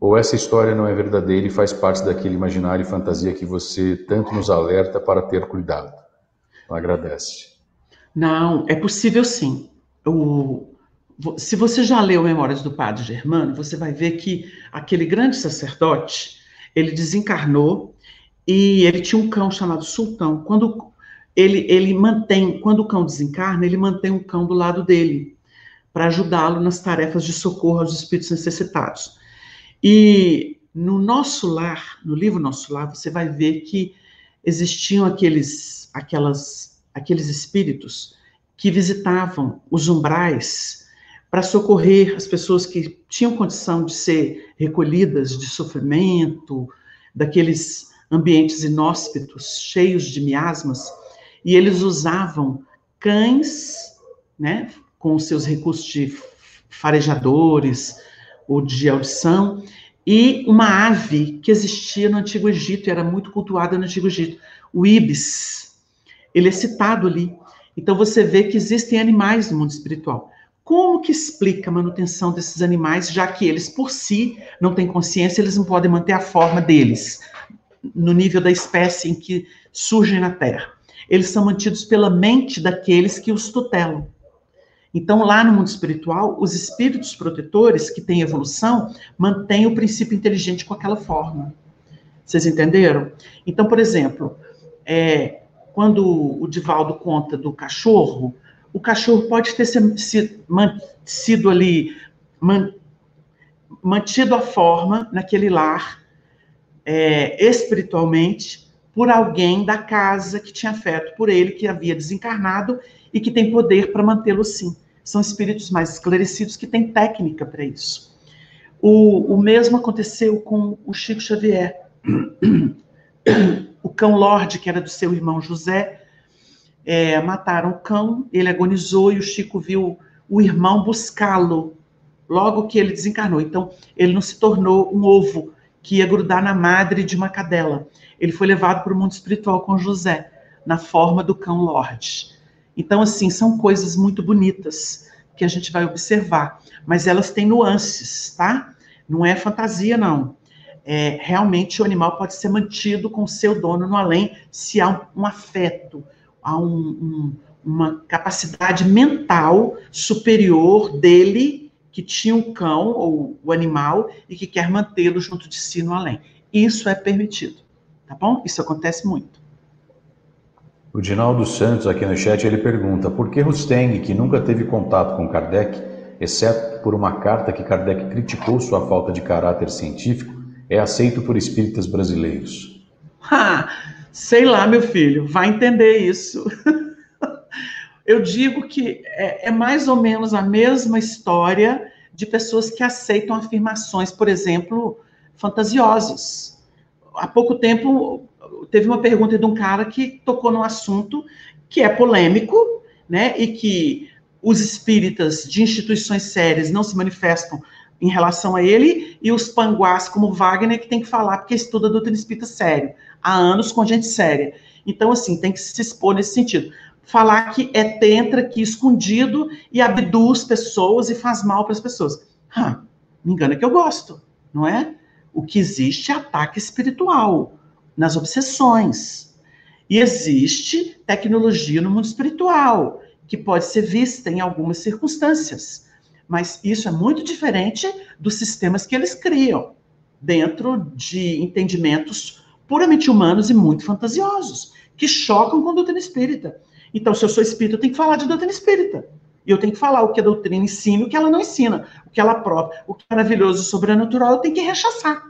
ou essa história não é verdadeira e faz parte daquele imaginário e fantasia que você tanto nos alerta para ter cuidado? Agradece. Não, é possível sim. O, se você já leu Memórias do Padre Germano, você vai ver que aquele grande sacerdote, ele desencarnou e ele tinha um cão chamado Sultão. Quando ele, ele mantém, quando o cão desencarna, ele mantém um cão do lado dele para ajudá-lo nas tarefas de socorro aos espíritos necessitados. E no nosso lar, no livro Nosso Lar, você vai ver que existiam aqueles, aquelas, aqueles espíritos que visitavam os umbrais para socorrer as pessoas que tinham condição de ser recolhidas de sofrimento, daqueles ambientes inóspitos, cheios de miasmas, e eles usavam cães, né, com seus recursos de farejadores ou de audição, e uma ave que existia no Antigo Egito, era muito cultuada no Antigo Egito, o ibis. Ele é citado ali. Então você vê que existem animais no mundo espiritual. Como que explica a manutenção desses animais, já que eles por si não têm consciência, eles não podem manter a forma deles no nível da espécie em que surgem na Terra? Eles são mantidos pela mente daqueles que os tutelam. Então, lá no mundo espiritual, os espíritos protetores que têm evolução mantêm o princípio inteligente com aquela forma. Vocês entenderam? Então, por exemplo, é, quando o Divaldo conta do cachorro, o cachorro pode ter sido ali man, mantido a forma naquele lar é, espiritualmente por alguém da casa que tinha afeto por ele, que havia desencarnado e que tem poder para mantê-lo sim. São espíritos mais esclarecidos que têm técnica para isso. O, o mesmo aconteceu com o Chico Xavier. O cão Lorde, que era do seu irmão José, é, mataram o cão, ele agonizou e o Chico viu o irmão buscá-lo logo que ele desencarnou. Então, ele não se tornou um ovo que ia grudar na madre de uma cadela. Ele foi levado para o mundo espiritual com José, na forma do cão Lorde. Então, assim, são coisas muito bonitas que a gente vai observar, mas elas têm nuances, tá? Não é fantasia, não. É, realmente o animal pode ser mantido com seu dono no além se há um, afeto, há um, um, uma capacidade mental superior dele que tinha um cão ou o animal e que quer mantê-lo junto de si no além. Isso é permitido, tá bom? Isso acontece muito. O Dinaldo Santos, aqui no chat, ele pergunta: por que Rusteng, que nunca teve contato com Kardec, exceto por uma carta que Kardec criticou sua falta de caráter científico, é aceito por espíritas brasileiros? Ah, sei lá, meu filho, vai entender isso. Eu digo que é, é mais ou menos a mesma história de pessoas que aceitam afirmações, por exemplo, fantasiosas. Há pouco tempo, teve uma pergunta de um cara que tocou num assunto que é polêmico, né, e que os espíritas de instituições sérias não se manifestam em relação a ele, e os panguás, como Wagner, que tem que falar porque estuda doutrina espírita sério, há anos com gente séria. Então, assim, tem que se expor nesse sentido. Falar que é entra aqui escondido e abduz pessoas e faz mal para as pessoas. Me engana que eu gosto, não é? O que existe é ataque espiritual nas obsessões. E existe tecnologia no mundo espiritual, que pode ser vista em algumas circunstâncias. Mas isso é muito diferente dos sistemas que eles criam, dentro de entendimentos puramente humanos e muito fantasiosos, que chocam com a doutrina espírita. Então, se eu sou espírita, eu tenho que falar de doutrina espírita. E eu tenho que falar o que a doutrina ensina e o que ela não ensina, o que ela prova. O que é maravilhoso e sobrenatural, eu tenho que rechaçar.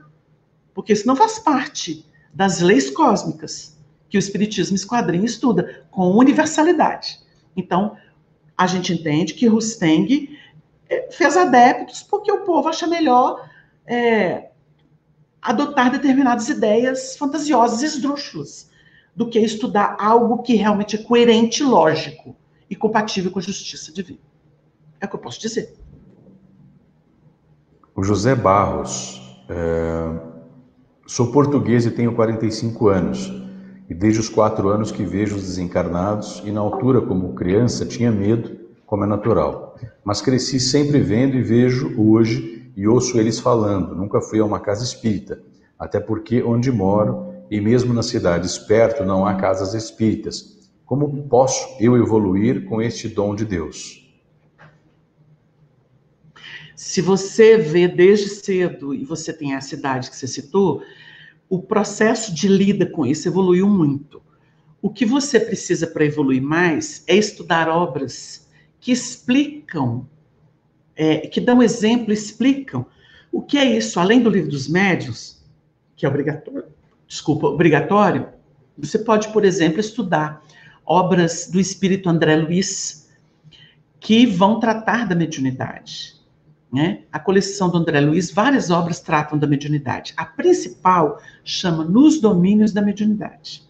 Porque isso não faz parte das leis cósmicas que o Espiritismo esquadrinha estuda, com universalidade. Então, a gente entende que Rusteng eh, fez adeptos porque o povo acha melhor é, adotar determinadas ideias fantasiosas esdrúxulas do que estudar algo que realmente é coerente, lógico e compatível com a justiça divina. É o que eu posso dizer. O José Barros é Sou português e tenho 45 anos, e desde os quatro anos que vejo os desencarnados, e na altura, como criança, tinha medo, como é natural. Mas cresci sempre vendo e vejo hoje e ouço eles falando. Nunca fui a uma casa espírita, até porque onde moro, e mesmo nas cidades perto, não há casas espíritas. Como posso eu evoluir com este dom de Deus? Se você vê desde cedo, e você tem essa idade que você citou, o processo de lida com isso evoluiu muito. O que você precisa para evoluir mais é estudar obras que explicam, é, que dão exemplo, explicam o que é isso, além do livro dos médios, que é obrigatório, desculpa, obrigatório, você pode, por exemplo, estudar obras do espírito André Luiz que vão tratar da mediunidade. Né? A coleção do André Luiz, várias obras tratam da mediunidade. A principal chama Nos Domínios da Mediunidade.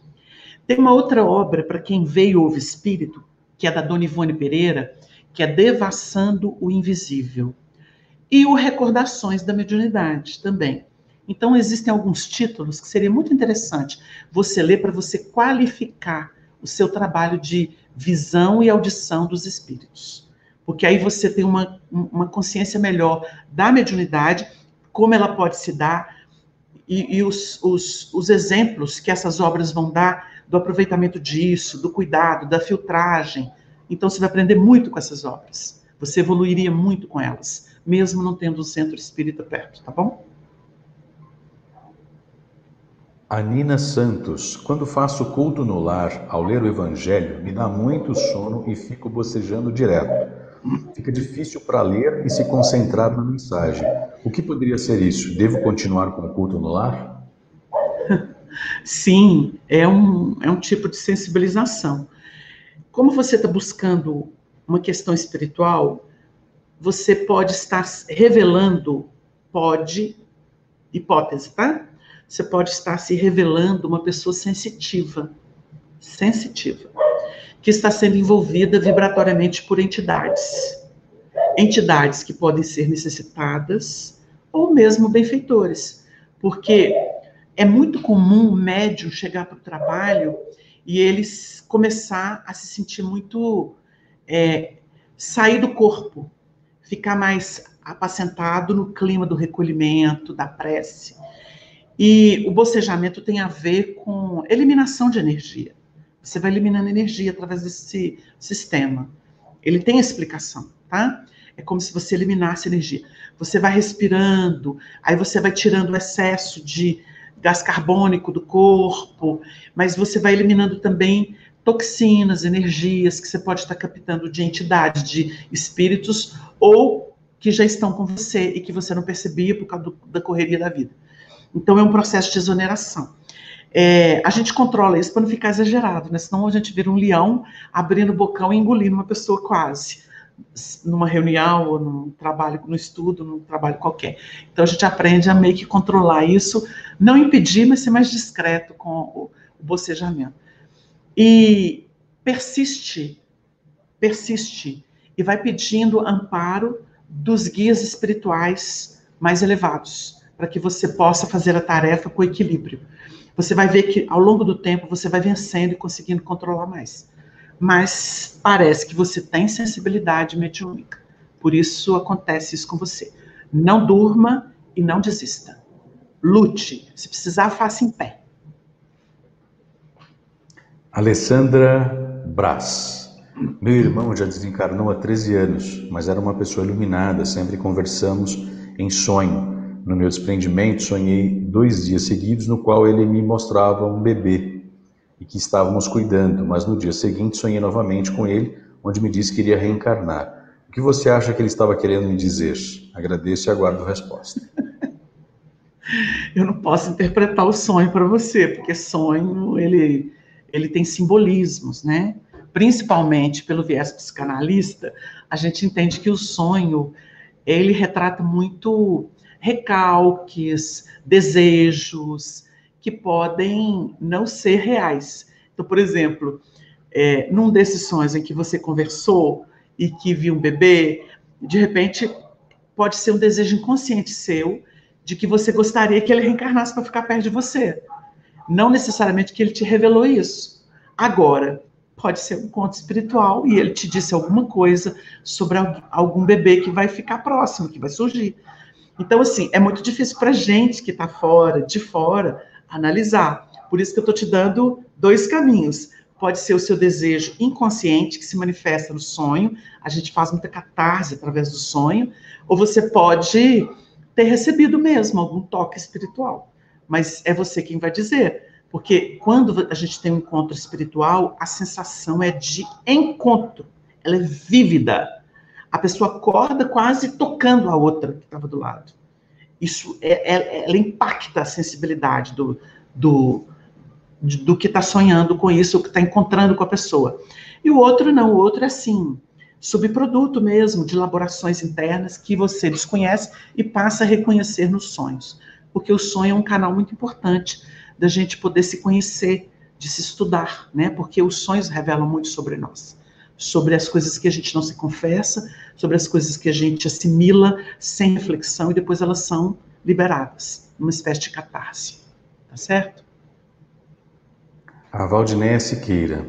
Tem uma outra obra, para quem veio ouve espírito, que é da Dona Ivone Pereira, que é Devassando o Invisível. E o Recordações da Mediunidade também. Então, existem alguns títulos que seria muito interessante você ler para você qualificar o seu trabalho de visão e audição dos espíritos. Porque aí você tem uma, uma consciência melhor da mediunidade, como ela pode se dar, e, e os, os, os exemplos que essas obras vão dar do aproveitamento disso, do cuidado, da filtragem. Então, você vai aprender muito com essas obras. Você evoluiria muito com elas, mesmo não tendo um centro espírita perto, tá bom? Anina Santos, quando faço culto no lar, ao ler o Evangelho, me dá muito sono e fico bocejando direto. Fica difícil para ler e se concentrar na mensagem. O que poderia ser isso? Devo continuar com o culto no lar? Sim, é um, é um tipo de sensibilização. Como você está buscando uma questão espiritual, você pode estar revelando, pode, hipótese, tá? você pode estar se revelando uma pessoa sensitiva, sensitiva, que está sendo envolvida vibratoriamente por entidades. Entidades que podem ser necessitadas ou mesmo benfeitores, porque é muito comum o médium chegar para o trabalho e eles começar a se sentir muito é, sair do corpo, ficar mais apacentado no clima do recolhimento, da prece. E o bocejamento tem a ver com eliminação de energia. Você vai eliminando energia através desse sistema. Ele tem explicação, tá? É como se você eliminasse energia. Você vai respirando, aí você vai tirando o excesso de gás carbônico do corpo, mas você vai eliminando também toxinas, energias que você pode estar captando de entidades, de espíritos, ou que já estão com você e que você não percebia por causa do, da correria da vida. Então, é um processo de exoneração. É, a gente controla isso para não ficar exagerado, né? Senão a gente vira um leão abrindo o bocão e engolindo uma pessoa quase, numa reunião ou num trabalho, no estudo, num trabalho qualquer. Então a gente aprende a meio que controlar isso, não impedir, mas ser mais discreto com o, o bocejamento. E persiste, persiste, e vai pedindo amparo dos guias espirituais mais elevados para que você possa fazer a tarefa com equilíbrio. Você vai ver que ao longo do tempo você vai vencendo e conseguindo controlar mais. Mas parece que você tem sensibilidade mediúnica. Por isso acontece isso com você. Não durma e não desista. Lute. Se precisar, faça em pé. Alessandra Brás. Meu irmão já desencarnou há 13 anos, mas era uma pessoa iluminada, sempre conversamos em sonho. No meu desprendimento, sonhei dois dias seguidos no qual ele me mostrava um bebê e que estávamos cuidando, mas no dia seguinte sonhei novamente com ele, onde me disse que iria reencarnar. O que você acha que ele estava querendo me dizer? Agradeço e aguardo a resposta. Eu não posso interpretar o sonho para você, porque sonho ele, ele tem simbolismos, né? Principalmente pelo viés psicanalista, a gente entende que o sonho ele retrata muito recalques, desejos que podem não ser reais. Então, por exemplo, é, num desses sonhos em que você conversou e que viu um bebê, de repente pode ser um desejo inconsciente seu de que você gostaria que ele reencarnasse para ficar perto de você. Não necessariamente que ele te revelou isso. Agora, pode ser um conto espiritual e ele te disse alguma coisa sobre algum bebê que vai ficar próximo, que vai surgir. Então, assim, é muito difícil para gente que está fora, de fora, analisar. Por isso que eu estou te dando dois caminhos. Pode ser o seu desejo inconsciente, que se manifesta no sonho, a gente faz muita catarse através do sonho, ou você pode ter recebido mesmo algum toque espiritual. mas é você quem vai dizer. Porque quando a gente tem um encontro espiritual, a sensação é de encontro, ela é vívida. A pessoa acorda quase tocando a outra que estava do lado. Isso é, é, ela impacta a sensibilidade do, do, do que está sonhando com isso, o que está encontrando com a pessoa. E o outro não, o outro é assim, subproduto mesmo de elaborações internas que você desconhece e passa a reconhecer nos sonhos. Porque o sonho é um canal muito importante da gente poder se conhecer, de se estudar, né? Porque os sonhos revelam muito sobre nós, sobre as coisas que a gente não se confessa, sobre as coisas que a gente assimila sem reflexão e depois elas são liberadas, uma espécie de catarse. Tá certo? A Valdinéia Siqueira.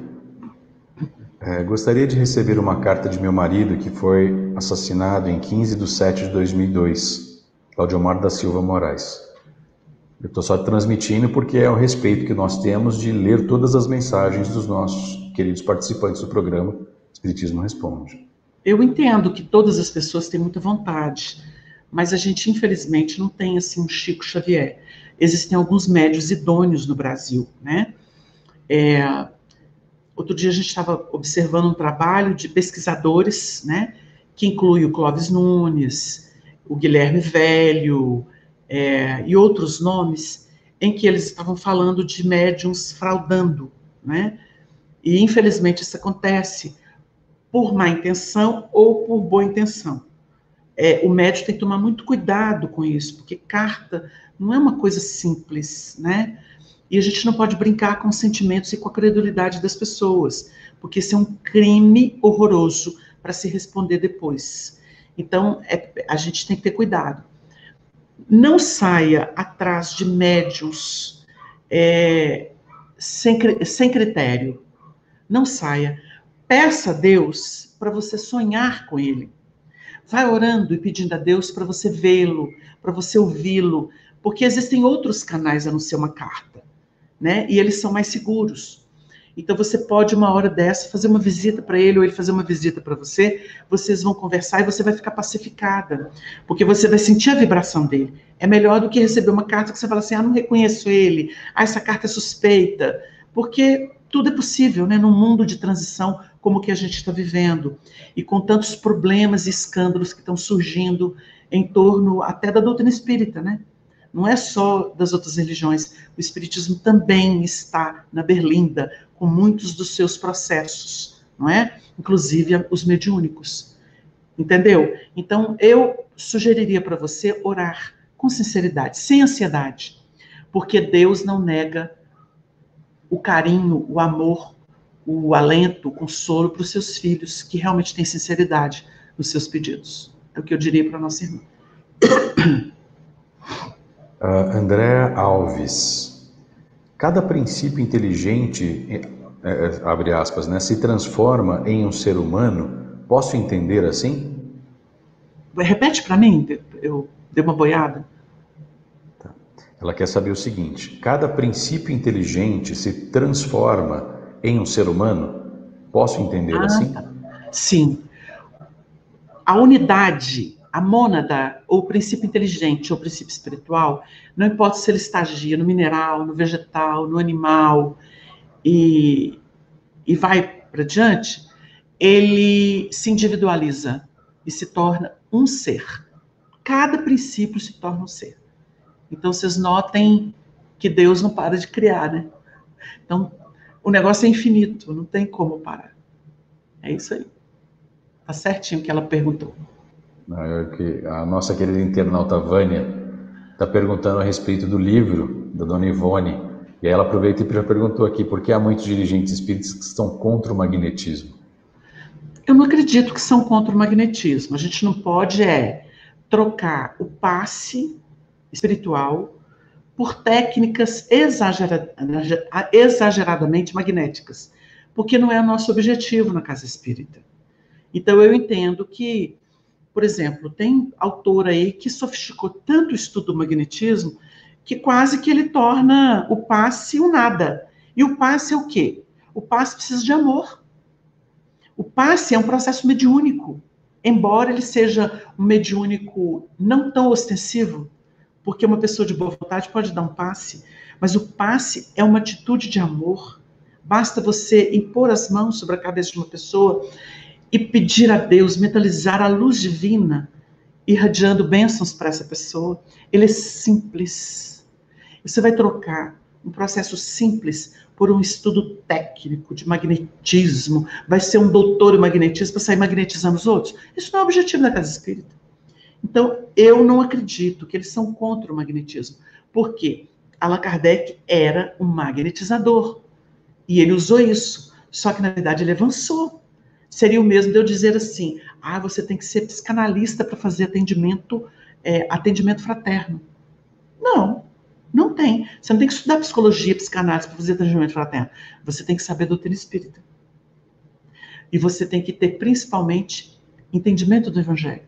É, gostaria de receber uma carta de meu marido que foi assassinado em 15 de 7 de 2002, Claudiomar da Silva Moraes. Eu estou só transmitindo porque é o respeito que nós temos de ler todas as mensagens dos nossos queridos participantes do programa Espiritismo Responde. Eu entendo que todas as pessoas têm muita vontade, mas a gente infelizmente não tem assim um Chico Xavier. Existem alguns médios idôneos no Brasil, né? É, Outro dia a gente estava observando um trabalho de pesquisadores, né, que inclui o Clóvis Nunes, o Guilherme Velho é, e outros nomes, em que eles estavam falando de médiums fraudando, né? E infelizmente isso acontece por má intenção ou por boa intenção. É, o médium tem que tomar muito cuidado com isso, porque carta não é uma coisa simples, né? E a gente não pode brincar com os sentimentos e com a credulidade das pessoas, porque isso é um crime horroroso para se responder depois. Então, é, a gente tem que ter cuidado. Não saia atrás de médios é, sem, sem critério. Não saia. Peça a Deus para você sonhar com Ele. Vai orando e pedindo a Deus para você vê-lo, para você ouvi-lo, porque existem outros canais a não ser uma carta né? E eles são mais seguros. Então você pode uma hora dessa fazer uma visita para ele ou ele fazer uma visita para você, vocês vão conversar e você vai ficar pacificada, porque você vai sentir a vibração dele. É melhor do que receber uma carta que você fala assim: "Ah, não reconheço ele. Ah, essa carta é suspeita". Porque tudo é possível, né, num mundo de transição como o que a gente está vivendo e com tantos problemas e escândalos que estão surgindo em torno até da doutrina espírita, né? não é só das outras religiões. O Espiritismo também está na Berlinda, com muitos dos seus processos, não é? Inclusive os mediúnicos. Entendeu? Então, eu sugeriria para você orar com sinceridade, sem ansiedade, porque Deus não nega o carinho, o amor, o alento, o consolo para os seus filhos que realmente têm sinceridade nos seus pedidos. É o que eu diria para a nossa irmã. Uh, André Alves. Cada princípio inteligente, é, abre aspas, né, se transforma em um ser humano. Posso entender assim? Repete para mim, eu dei uma boiada. Ela quer saber o seguinte: cada princípio inteligente se transforma em um ser humano? Posso entender ah, assim? Tá. Sim. A unidade a mônada, ou princípio inteligente, ou o princípio espiritual, não importa se ele estagia no mineral, no vegetal, no animal, e, e vai para diante, ele se individualiza e se torna um ser. Cada princípio se torna um ser. Então, vocês notem que Deus não para de criar, né? Então, o negócio é infinito, não tem como parar. É isso aí. Tá certinho o que ela perguntou. É a nossa querida internauta Vânia está perguntando a respeito do livro da dona Ivone. E ela aproveita e já perguntou aqui por que há muitos dirigentes espíritas que estão contra o magnetismo. Eu não acredito que são contra o magnetismo. A gente não pode é trocar o passe espiritual por técnicas exagerad exageradamente magnéticas, porque não é o nosso objetivo na casa espírita. Então eu entendo que por exemplo, tem autor aí que sofisticou tanto o estudo do magnetismo que quase que ele torna o passe um nada. E o passe é o quê? O passe precisa de amor. O passe é um processo mediúnico, embora ele seja um mediúnico não tão ostensivo porque uma pessoa de boa vontade pode dar um passe, mas o passe é uma atitude de amor. Basta você impor as mãos sobre a cabeça de uma pessoa e pedir a Deus, mentalizar a luz divina, irradiando bênçãos para essa pessoa. Ele é simples. Você vai trocar um processo simples por um estudo técnico de magnetismo, vai ser um doutor em magnetismo para sair magnetizando os outros. Isso não é o objetivo da casa espírita. Então, eu não acredito que eles são contra o magnetismo. Por quê? Allan Kardec era um magnetizador. E ele usou isso. Só que, na verdade, ele avançou. Seria o mesmo de eu dizer assim: ah, você tem que ser psicanalista para fazer atendimento, é, atendimento fraterno. Não, não tem. Você não tem que estudar psicologia, psicanálise para fazer atendimento fraterno. Você tem que saber doutrina espírita. E você tem que ter, principalmente, entendimento do evangelho.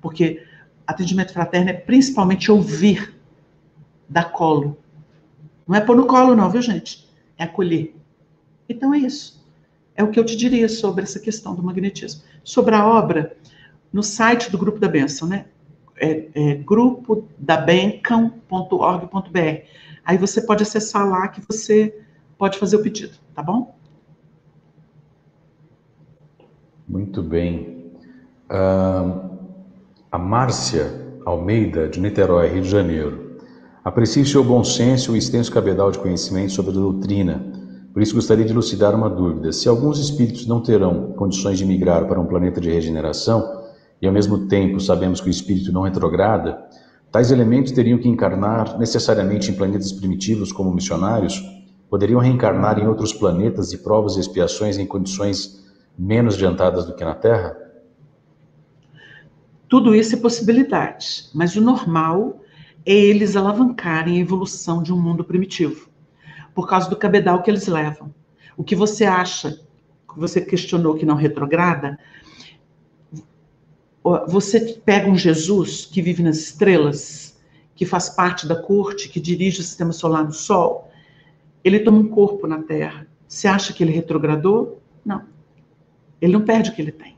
Porque atendimento fraterno é principalmente ouvir, dar colo. Não é pôr no colo, não, viu, gente? É acolher. Então é isso. É o que eu te diria sobre essa questão do magnetismo. Sobre a obra, no site do Grupo da Bênção, né? É, é grupodabencam.org.br. Aí você pode acessar lá que você pode fazer o pedido, tá bom? Muito bem. Uh, a Márcia Almeida, de Niterói, Rio de Janeiro. Aprecie seu bom senso e extenso cabedal de conhecimento sobre a doutrina. Por isso gostaria de elucidar uma dúvida. Se alguns espíritos não terão condições de migrar para um planeta de regeneração, e ao mesmo tempo sabemos que o espírito não retrograda, tais elementos teriam que encarnar necessariamente em planetas primitivos como missionários? Poderiam reencarnar em outros planetas de provas e expiações em condições menos adiantadas do que na Terra? Tudo isso é possibilidade, mas o normal é eles alavancarem a evolução de um mundo primitivo, por causa do cabedal que eles levam. O que você acha, você questionou que não retrograda, você pega um Jesus que vive nas estrelas, que faz parte da corte, que dirige o sistema solar no Sol, ele toma um corpo na Terra. Você acha que ele retrogradou? Não. Ele não perde o que ele tem.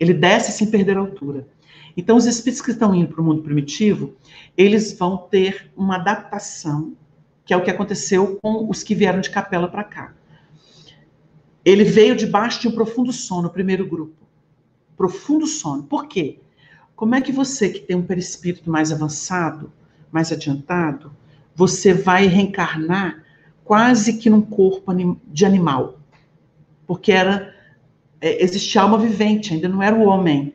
Ele desce sem perder altura. Então, os espíritos que estão indo para o mundo primitivo, eles vão ter uma adaptação, que é o que aconteceu com os que vieram de capela para cá. Ele veio debaixo de um profundo sono, o primeiro grupo. Profundo sono. Por quê? Como é que você, que tem um perispírito mais avançado, mais adiantado, você vai reencarnar quase que num corpo de animal? Porque era é, existe alma vivente, ainda não era o homem.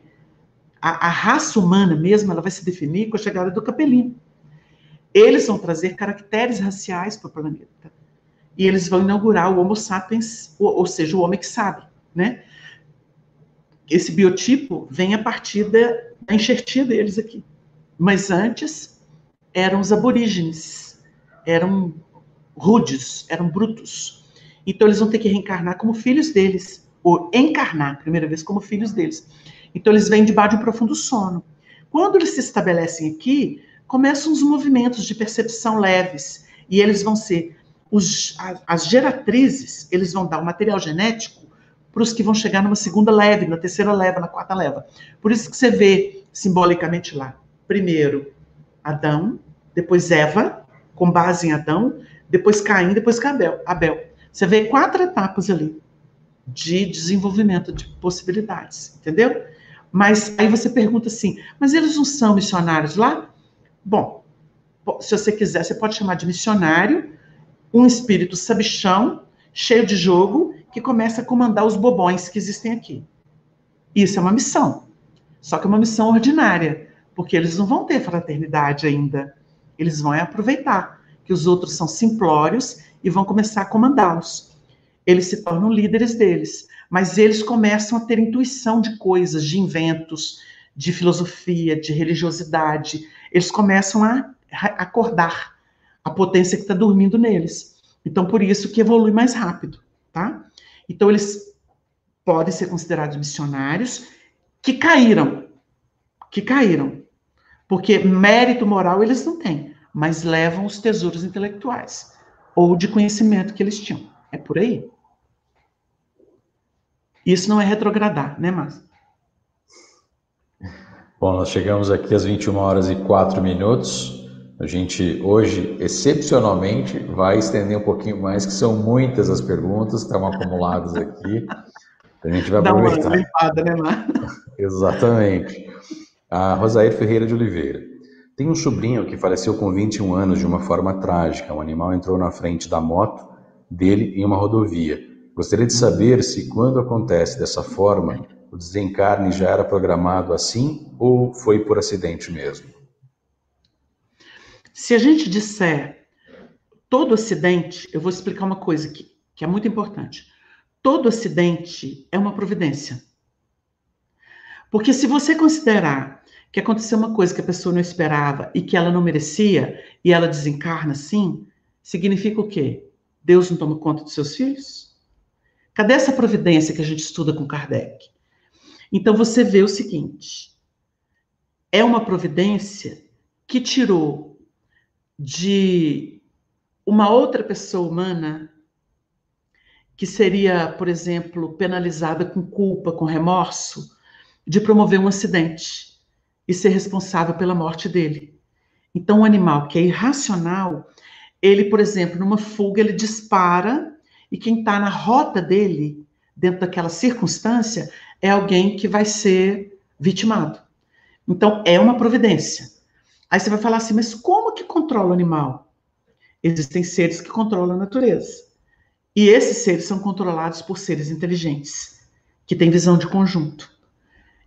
A, a, raça humana mesmo, ela vai se definir com a chegada do capelino. Eles vão trazer caracteres raciais para o planeta. E eles vão inaugurar o Homo sapiens, ou, ou seja, o homem que sabe, né? Esse biotipo vem a partir da enxertia deles aqui. Mas antes eram os aborígenes, eram rudes, eram brutos. Então eles vão ter que reencarnar como filhos deles ou encarnar, primeira vez, como filhos deles. Então, eles vêm debaixo de um profundo sono. Quando eles se estabelecem aqui, começam os movimentos de percepção leves, e eles vão ser os, as geratrizes, eles vão dar o material genético para os que vão chegar numa segunda leve, na terceira leva, na quarta leva. Por isso que você vê simbolicamente lá, primeiro Adão, depois Eva, com base em Adão, depois Caim, depois. Abel. Você vê quatro etapas ali de desenvolvimento de possibilidades, entendeu? Mas aí você pergunta assim, mas eles não são missionários lá? Bom, se você quiser, você pode chamar de missionário um espírito sabichão, cheio de jogo, que começa a comandar os bobões que existem aqui. Isso é uma missão. Só que é uma missão ordinária, porque eles não vão ter fraternidade ainda. Eles vão aproveitar que os outros são simplórios e vão começar a comandá-los eles se tornam líderes deles, mas eles começam a ter intuição de coisas, de inventos, de filosofia, de religiosidade. Eles começam a acordar a potência que está dormindo neles. Então, por isso que evolui mais rápido, tá? Então, eles podem ser considerados missionários que caíram, que caíram, porque mérito moral eles não têm, mas levam os tesouros intelectuais ou de conhecimento que eles tinham. É por aí. Isso não é retrogradar, né, Márcio? Bom, nós chegamos aqui às 21 horas e 4 minutos. A gente hoje, excepcionalmente, vai estender um pouquinho mais, que são muitas as perguntas que estão acumuladas aqui. A gente vai aproveitar. Dá uma limpada, né, Mar? Exatamente. A Rosair Ferreira de Oliveira. Tem um sobrinho que faleceu com 21 anos de uma forma trágica. Um animal entrou na frente da moto dele em uma rodovia. Gostaria de saber se, quando acontece dessa forma, o desencarne já era programado assim ou foi por acidente mesmo? Se a gente disser todo acidente, eu vou explicar uma coisa que, que é muito importante. Todo acidente é uma providência. Porque se você considerar que aconteceu uma coisa que a pessoa não esperava e que ela não merecia, e ela desencarna assim, significa o quê? Deus não toma conta dos seus filhos? Cadê essa providência que a gente estuda com Kardec? Então você vê o seguinte: é uma providência que tirou de uma outra pessoa humana que seria, por exemplo, penalizada com culpa, com remorso, de promover um acidente e ser responsável pela morte dele. Então, um animal que é irracional, ele, por exemplo, numa fuga, ele dispara e quem está na rota dele, dentro daquela circunstância, é alguém que vai ser vitimado. Então, é uma providência. Aí você vai falar assim, mas como que controla o animal? Existem seres que controlam a natureza. E esses seres são controlados por seres inteligentes, que têm visão de conjunto.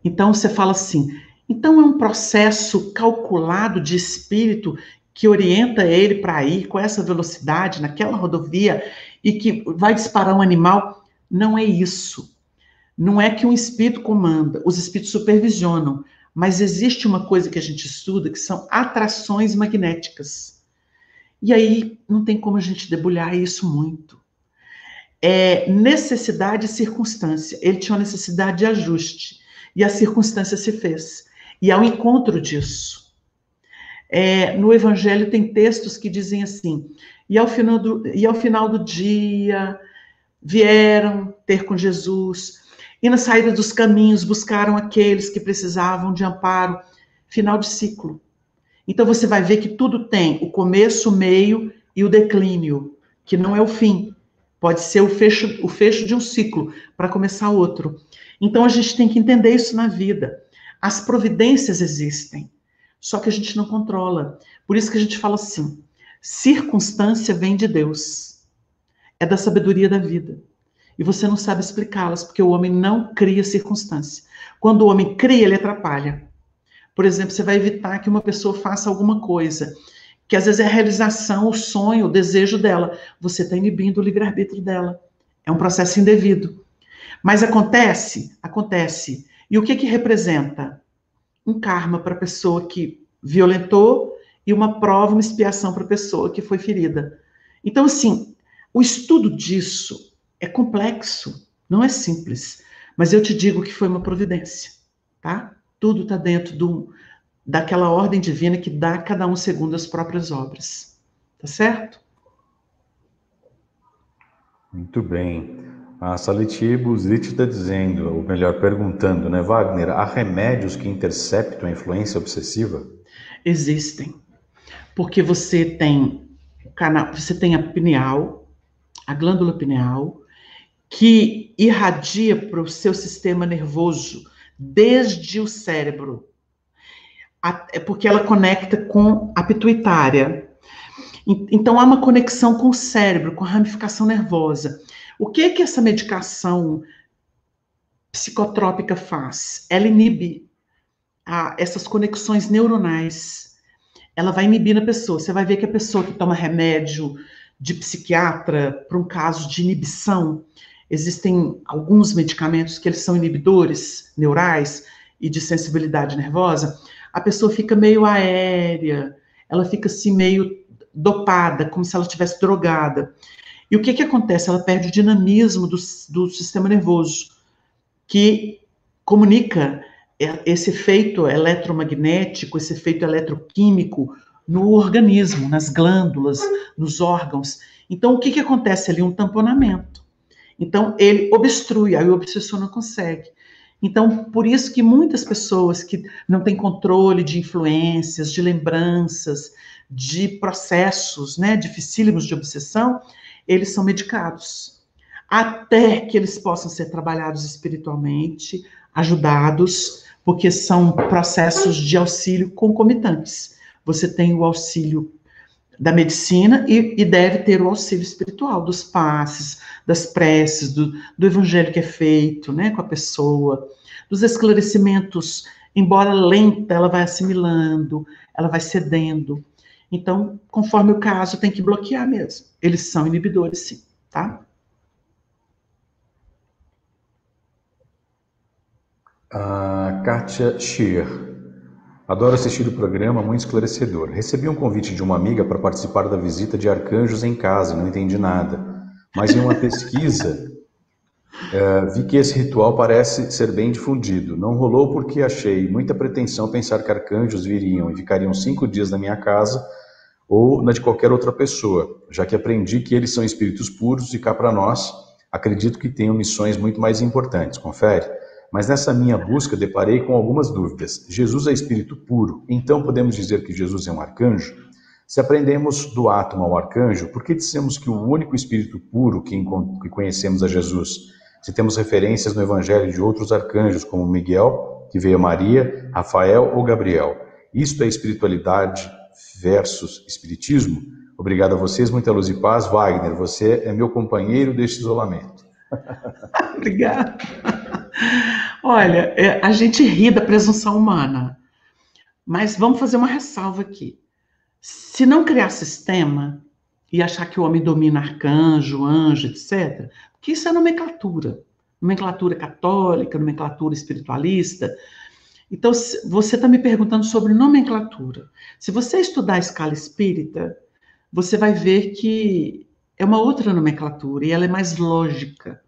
Então você fala assim, então é um processo calculado de espírito que orienta ele para ir com essa velocidade naquela rodovia e que vai disparar um animal. Não é isso. Não é que um espírito comanda, os espíritos supervisionam, mas existe uma coisa que a gente estuda que são atrações magnéticas. E aí não tem como a gente debulhar isso muito. É necessidade e circunstância. Ele tinha uma necessidade de ajuste e a circunstância se fez. E ao encontro disso. É, no Evangelho tem textos que dizem assim: e ao final do, e ao final do dia vieram ter com Jesus e na saída dos caminhos buscaram aqueles que precisavam de amparo. Final de ciclo. Então você vai ver que tudo tem o começo, o meio e o declínio, que não é o fim. Pode ser o fecho, o fecho de um ciclo para começar outro. Então a gente tem que entender isso na vida. As providências existem, só que a gente não controla. Por isso que a gente fala assim: circunstância vem de Deus. É da sabedoria da vida e você não sabe explicá-las, porque o homem não cria circunstância. Quando o homem cria, ele atrapalha. Por exemplo, você vai evitar que uma pessoa faça alguma coisa, que às vezes é a realização, o sonho, o desejo dela. Você está inibindo o livre-arbítrio dela. É um processo indevido. Mas acontece? Acontece. E o que que representa? Um karma para a pessoa que violentou e uma prova, uma expiação para a pessoa que foi ferida. Então, assim, o estudo disso é complexo, não é simples. Mas eu te digo que foi uma providência, tá? Tudo está dentro do, daquela ordem divina que dá a cada um segundo as próprias obras. Tá certo? Muito bem. A Saliti Buzit está dizendo, ou melhor, perguntando, né, Wagner, há remédios que interceptam a influência obsessiva? Existem. Porque você tem canal, você tem a pineal, a glândula pineal, que irradia para o seu sistema nervoso desde o cérebro, é porque ela conecta com a pituitária. Então há uma conexão com o cérebro, com a ramificação nervosa. O que que essa medicação psicotrópica faz? Ela inibe a, essas conexões neuronais. Ela vai inibir na pessoa. Você vai ver que a pessoa que toma remédio de psiquiatra para um caso de inibição, Existem alguns medicamentos que eles são inibidores neurais e de sensibilidade nervosa. A pessoa fica meio aérea, ela fica assim meio dopada, como se ela estivesse drogada. E o que, que acontece? Ela perde o dinamismo do, do sistema nervoso, que comunica esse efeito eletromagnético, esse efeito eletroquímico no organismo, nas glândulas, nos órgãos. Então, o que, que acontece ali? Um tamponamento. Então, ele obstrui, aí o obsessor não consegue. Então, por isso que muitas pessoas que não têm controle de influências, de lembranças, de processos, né, dificílimos de obsessão, eles são medicados. Até que eles possam ser trabalhados espiritualmente, ajudados, porque são processos de auxílio concomitantes. Você tem o auxílio da medicina e, e, deve ter o auxílio espiritual, dos passes, das preces, do, do evangelho que é feito né, com a pessoa, dos esclarecimentos, embora lenta, ela vai assimilando, ela vai cedendo. Então, conforme o caso, tem que bloquear mesmo. Eles são inibidores, sim, tá? A Kátia Schier. Adoro assistir o programa, muito esclarecedor. Recebi um convite de uma amiga para participar da visita de arcanjos em casa, não entendi nada. Mas em uma pesquisa, é, vi que esse ritual parece ser bem difundido. Não rolou porque achei muita pretensão pensar que arcanjos viriam e ficariam cinco dias na minha casa ou na de qualquer outra pessoa, já que aprendi que eles são espíritos puros e cá para nós, acredito que tenham missões muito mais importantes. Confere? Mas nessa minha busca deparei com algumas dúvidas. Jesus é espírito puro, então podemos dizer que Jesus é um arcanjo? Se aprendemos do átomo ao arcanjo, por que dissemos que o único espírito puro que, que conhecemos é Jesus? Se temos referências no evangelho de outros arcanjos, como Miguel, que veio a Maria, Rafael ou Gabriel. Isto é espiritualidade versus espiritismo? Obrigado a vocês, muita luz e paz. Wagner, você é meu companheiro deste isolamento. Obrigada. Olha, é, a gente ri da presunção humana, mas vamos fazer uma ressalva aqui. Se não criar sistema e achar que o homem domina arcanjo, anjo, etc., que isso é nomenclatura, nomenclatura católica, nomenclatura espiritualista. Então, você está me perguntando sobre nomenclatura. Se você estudar a escala espírita, você vai ver que é uma outra nomenclatura e ela é mais lógica.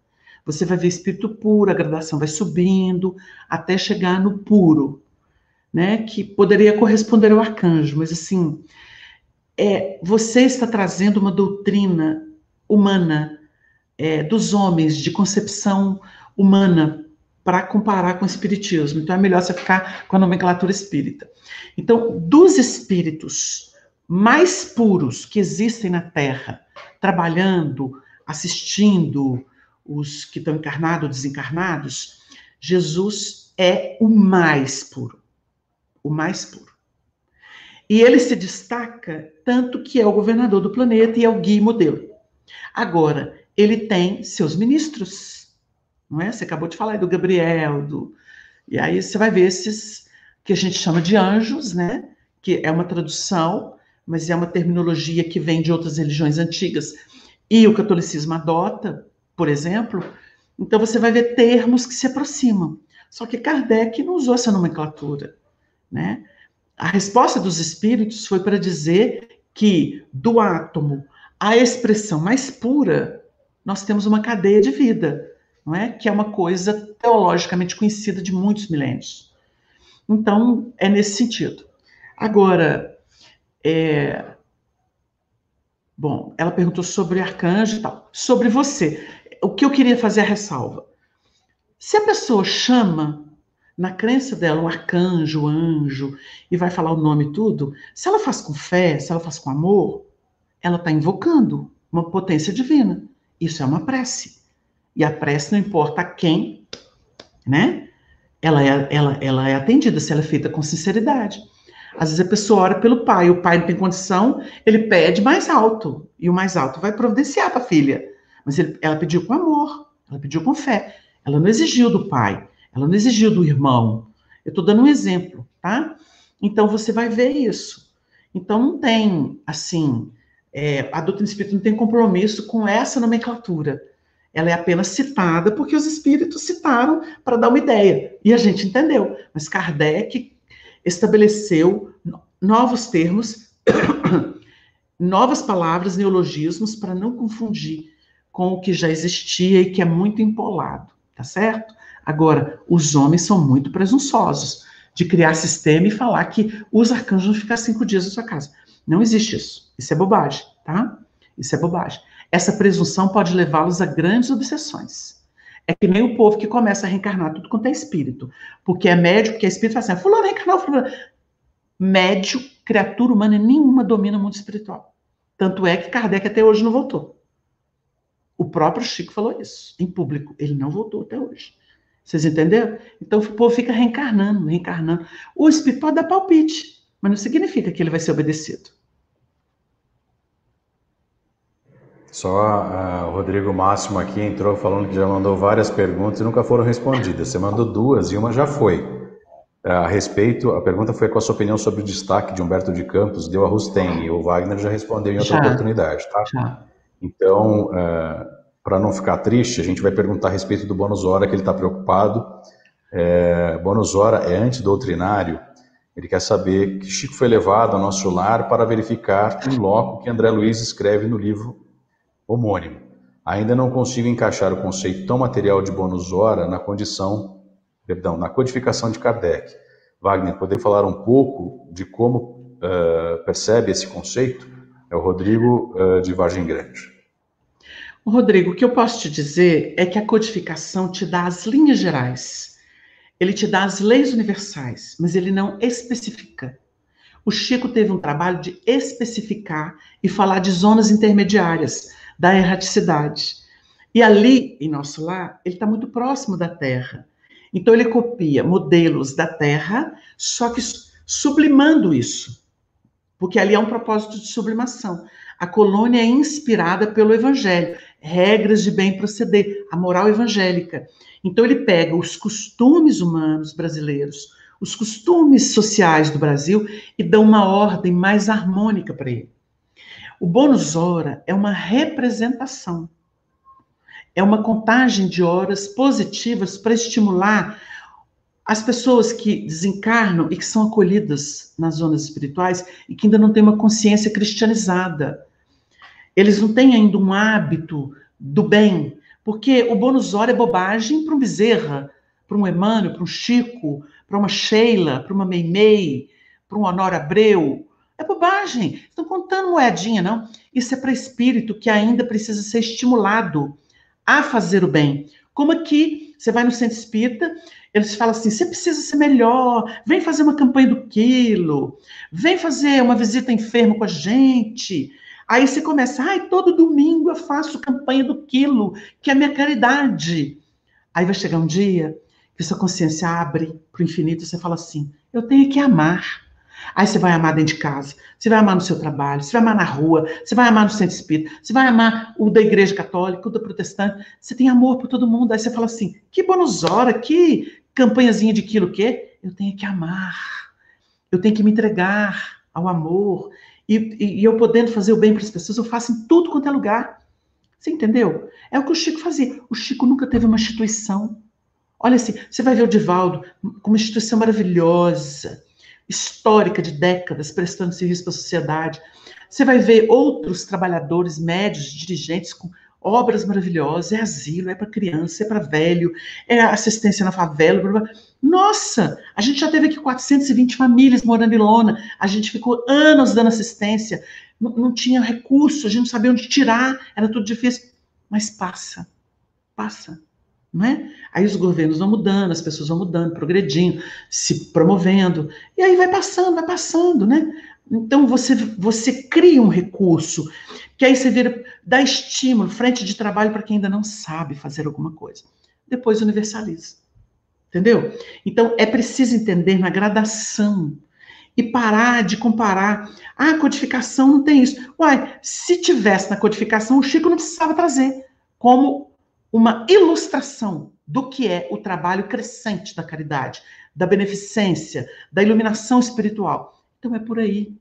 Você vai ver espírito puro, a gradação vai subindo até chegar no puro, né? Que poderia corresponder ao arcanjo, mas assim, é, você está trazendo uma doutrina humana é, dos homens de concepção humana para comparar com o espiritismo. Então é melhor você ficar com a nomenclatura espírita. Então, dos espíritos mais puros que existem na Terra, trabalhando, assistindo, os que estão encarnados ou desencarnados, Jesus é o mais puro. O mais puro. E ele se destaca tanto que é o governador do planeta e é o guia modelo. Agora, ele tem seus ministros, não é? Você acabou de falar do Gabriel, do... e aí você vai ver esses que a gente chama de anjos, né? Que é uma tradução, mas é uma terminologia que vem de outras religiões antigas e o catolicismo adota, por exemplo, então você vai ver termos que se aproximam. Só que Kardec não usou essa nomenclatura, né? A resposta dos espíritos foi para dizer que do átomo à expressão mais pura, nós temos uma cadeia de vida, não é? Que é uma coisa teologicamente conhecida de muitos milênios. Então, é nesse sentido. Agora, é... bom, ela perguntou sobre arcanjo e tal. Sobre você o que eu queria fazer a ressalva. Se a pessoa chama, na crença dela, um arcanjo, um anjo, e vai falar o nome tudo, se ela faz com fé, se ela faz com amor, ela está invocando uma potência divina. Isso é uma prece. E a prece não importa a quem, né? Ela é, ela, ela é atendida se ela é feita com sinceridade. Às vezes a pessoa ora pelo pai, o pai não tem condição, ele pede mais alto, e o mais alto vai providenciar para a filha. Mas ele, ela pediu com amor, ela pediu com fé. Ela não exigiu do pai, ela não exigiu do irmão. Eu estou dando um exemplo, tá? Então você vai ver isso. Então não tem, assim, é, a doutrina espírita não tem compromisso com essa nomenclatura. Ela é apenas citada porque os espíritos citaram para dar uma ideia. E a gente entendeu. Mas Kardec estabeleceu novos termos, novas palavras, neologismos, para não confundir com o que já existia e que é muito empolado, tá certo? Agora, os homens são muito presunçosos de criar sistema e falar que os arcanjos vão ficar cinco dias na sua casa. Não existe isso. Isso é bobagem, tá? Isso é bobagem. Essa presunção pode levá-los a grandes obsessões. É que nem o povo que começa a reencarnar tudo quanto é espírito. Porque é médio, porque é espírito, fala assim, ah, fulano reencarnou, fulano. Médio, criatura humana nenhuma domina o mundo espiritual. Tanto é que Kardec até hoje não voltou. O próprio Chico falou isso em público. Ele não voltou até hoje. Vocês entenderam? Então o povo fica reencarnando, reencarnando. O espírito pode dar palpite, mas não significa que ele vai ser obedecido. Só uh, o Rodrigo Máximo aqui entrou falando que já mandou várias perguntas e nunca foram respondidas. Você mandou duas e uma já foi. Uh, a respeito, a pergunta foi qual a sua opinião sobre o destaque de Humberto de Campos, deu a Rustem, e o Wagner já respondeu em outra já, oportunidade, tá? Já. Então, eh, para não ficar triste, a gente vai perguntar a respeito do bônus hora, que ele está preocupado. É, bônus hora é antidoutrinário. Ele quer saber que Chico foi levado ao nosso lar para verificar um loco que André Luiz escreve no livro homônimo. Ainda não consigo encaixar o conceito tão material de bônus hora na condição, perdão, na codificação de Kardec. Wagner, poderia falar um pouco de como uh, percebe esse conceito? É o Rodrigo uh, de Vargem Grande. Rodrigo, o que eu posso te dizer é que a codificação te dá as linhas gerais, ele te dá as leis universais, mas ele não especifica. O Chico teve um trabalho de especificar e falar de zonas intermediárias, da erraticidade. E ali, em nosso lar, ele está muito próximo da Terra. Então, ele copia modelos da Terra, só que sublimando isso, porque ali há um propósito de sublimação. A colônia é inspirada pelo Evangelho regras de bem proceder, a moral evangélica. Então ele pega os costumes humanos brasileiros, os costumes sociais do Brasil e dá uma ordem mais harmônica para ele. O bônus hora é uma representação. É uma contagem de horas positivas para estimular as pessoas que desencarnam e que são acolhidas nas zonas espirituais e que ainda não têm uma consciência cristianizada eles não têm ainda um hábito do bem, porque o bônus hora é bobagem para um Bezerra, para um Emmanuel, para um Chico, para uma Sheila, para uma Meimei, para um Honor Abreu. É bobagem. Estão contando moedinha, não. Isso é para espírito que ainda precisa ser estimulado a fazer o bem. Como aqui, você vai no centro espírita, eles falam assim: você precisa ser melhor, vem fazer uma campanha do quilo, vem fazer uma visita enfermo com a gente, Aí você começa, ai, todo domingo eu faço campanha do quilo, que é a minha caridade. Aí vai chegar um dia que sua consciência abre para o infinito e você fala assim: eu tenho que amar. Aí você vai amar dentro de casa, você vai amar no seu trabalho, você vai amar na rua, você vai amar no centro espírita, você vai amar o da igreja católica, o da protestante, você tem amor por todo mundo. Aí você fala assim: que bônus hora, que campanhazinha de quilo quê? Eu tenho que amar, eu tenho que me entregar ao amor, e, e, e eu podendo fazer o bem para as pessoas, eu faço em tudo quanto é lugar. Você entendeu? É o que o Chico fazia. O Chico nunca teve uma instituição. Olha assim, você vai ver o Divaldo com uma instituição maravilhosa, histórica de décadas, prestando serviço para a sociedade. Você vai ver outros trabalhadores, médios, dirigentes com obras maravilhosas, é asilo, é para criança, é para velho, é assistência na favela. Blá, blá. Nossa, a gente já teve aqui 420 famílias morando em lona, a gente ficou anos dando assistência, não, não tinha recurso, a gente não sabia onde tirar, era tudo difícil, mas passa, passa. Não é? Aí os governos vão mudando, as pessoas vão mudando, progredindo, se promovendo, e aí vai passando, vai passando, né? Então você, você cria um recurso que aí você vira, dá estímulo, frente de trabalho para quem ainda não sabe fazer alguma coisa. Depois universaliza. Entendeu? Então é preciso entender na gradação e parar de comparar. Ah, a codificação não tem isso. Uai, se tivesse na codificação, o Chico não precisava trazer como uma ilustração do que é o trabalho crescente da caridade, da beneficência, da iluminação espiritual. Então é por aí,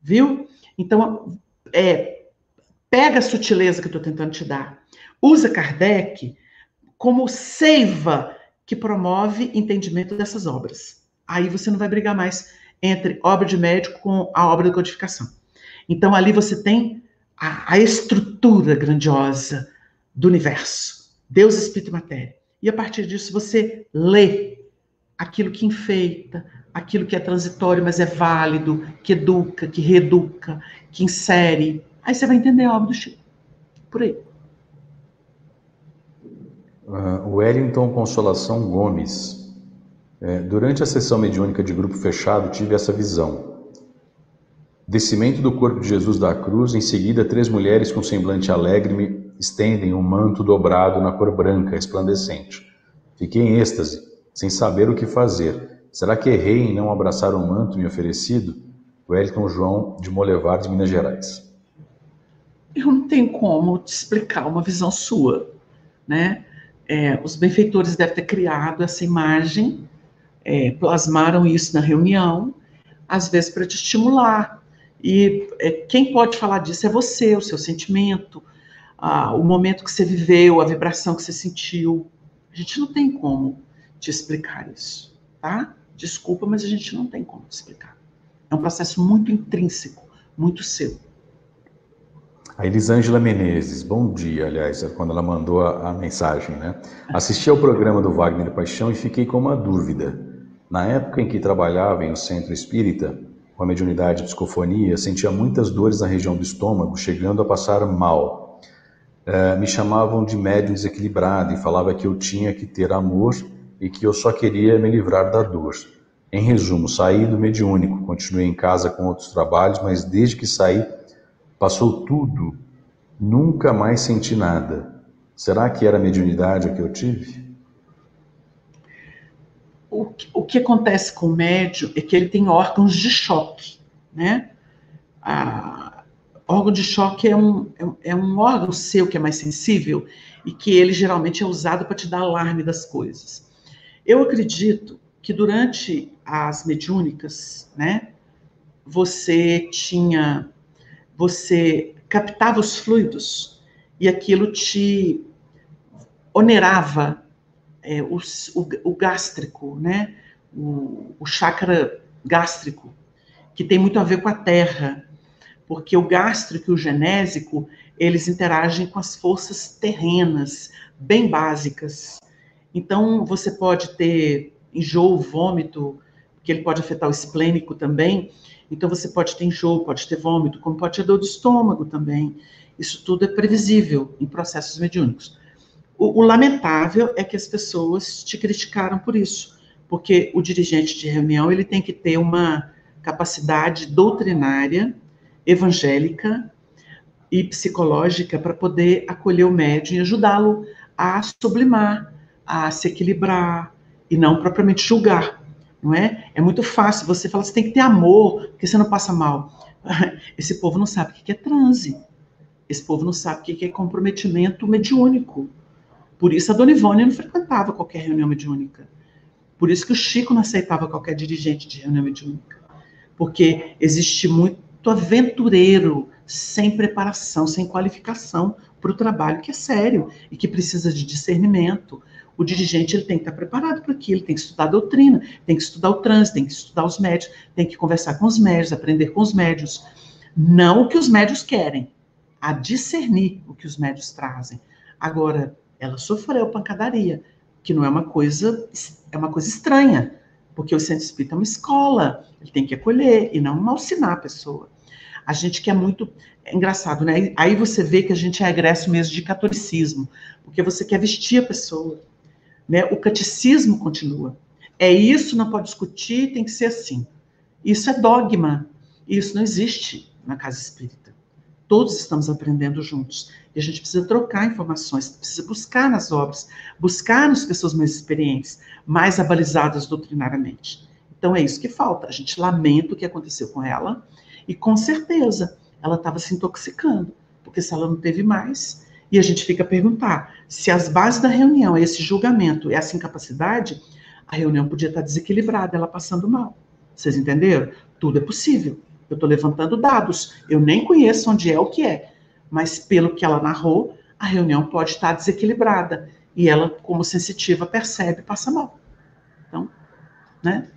viu? Então, é, pega a sutileza que eu estou tentando te dar. Usa Kardec como seiva que promove entendimento dessas obras. Aí você não vai brigar mais entre obra de médico com a obra de codificação. Então ali você tem a, a estrutura grandiosa do universo, Deus, Espírito e Matéria. E a partir disso você lê aquilo que enfeita, aquilo que é transitório, mas é válido, que educa, que reeduca, que insere. Aí você vai entender a obra do Chico. Por aí. Uh, Wellington Consolação Gomes. É, durante a sessão mediúnica de grupo fechado, tive essa visão. Descimento do corpo de Jesus da cruz, em seguida, três mulheres com semblante alegre me estendem um manto dobrado na cor branca, resplandecente. Fiquei em êxtase, sem saber o que fazer. Será que errei em não abraçar o manto me oferecido? Wellington João, de Molevar, de Minas Gerais. Eu não tenho como te explicar uma visão sua, né? É, os benfeitores devem ter criado essa imagem, é, plasmaram isso na reunião, às vezes para te estimular. E é, quem pode falar disso é você, o seu sentimento, ah, o momento que você viveu, a vibração que você sentiu. A gente não tem como te explicar isso, tá? Desculpa, mas a gente não tem como te explicar. É um processo muito intrínseco, muito seu. A Elisângela Menezes, bom dia, aliás, é quando ela mandou a, a, mensagem, né? Assisti ao programa do Wagner Paixão e fiquei com uma dúvida. Na época em que trabalhava em um centro espírita, com a mediunidade de psicofonia, sentia muitas dores na região do estômago, chegando a passar mal. É, me chamavam de médium desequilibrado e falava que eu tinha que ter amor e que eu só queria me livrar da dor. Em resumo, saí do mediúnico, continuei em casa com outros trabalhos, mas desde que saí Passou tudo, nunca mais senti nada. Será que era mediunidade o que eu tive? O que, o que acontece com o médium é que ele tem órgãos de choque, né? A, órgão de choque é um, é, é um órgão seu que é mais sensível e que ele geralmente é usado para te dar alarme das coisas. Eu acredito que durante as mediúnicas, né, você tinha você captava os fluidos e aquilo te onerava é, o, o, o, gástrico, né? O, o chakra gástrico, que tem muito a ver com a terra, porque o gástrico e o genésico, eles interagem com as forças terrenas, bem básicas. Então, você pode ter enjoo, vômito, que ele pode afetar o esplênico também, então, você pode ter enjoo, pode ter vômito, como pode ter dor do estômago também. Isso tudo é previsível em processos mediúnicos. O, o, lamentável é que as pessoas te criticaram por isso, porque o dirigente de reunião ele tem que ter uma capacidade doutrinária, evangélica e psicológica para poder acolher o médium e ajudá-lo a sublimar, a se equilibrar e não propriamente julgar não é? É muito fácil você falar, você tem que ter amor, porque você não passa mal. Esse povo não sabe o que é transe. Esse povo não sabe o que é comprometimento mediúnico. Por isso a Dona Ivone não frequentava qualquer reunião mediúnica. Por isso que o Chico não aceitava qualquer dirigente de reunião mediúnica. Porque existe muito aventureiro, sem preparação, sem qualificação para o trabalho que é sério e que precisa de discernimento, o dirigente ele tem que estar preparado para aquilo, tem que estudar a doutrina, tem que estudar o trânsito, tem que estudar os médios, tem que conversar com os médios, aprender com os médios. Não o que os médios querem, a discernir o que os médios trazem. Agora, ela sofreu pancadaria, que não é uma coisa, é uma coisa estranha, porque o centro espírita é uma escola, ele tem que acolher e não malsinar a pessoa. A gente quer muito. É engraçado, né? Aí você vê que a gente é egresso mesmo de catolicismo, porque você quer vestir a pessoa. Né? O catecismo continua. É isso, não pode discutir, tem que ser assim. Isso é dogma. Isso não existe na casa espírita. Todos estamos aprendendo juntos. E a gente precisa trocar informações, precisa buscar nas obras, buscar nas pessoas mais experientes, mais abalizadas doutrinariamente. Então é isso que falta. A gente lamenta o que aconteceu com ela e com certeza ela estava se intoxicando, porque se ela não teve mais, e a gente fica a perguntar: se as bases da reunião é esse julgamento, essa incapacidade, a reunião podia estar desequilibrada, ela passando mal. Vocês entenderam? Tudo é possível. Eu estou levantando dados. Eu nem conheço onde é o que é. Mas pelo que ela narrou, a reunião pode estar desequilibrada. E ela, como sensitiva, percebe passa mal. Então, né?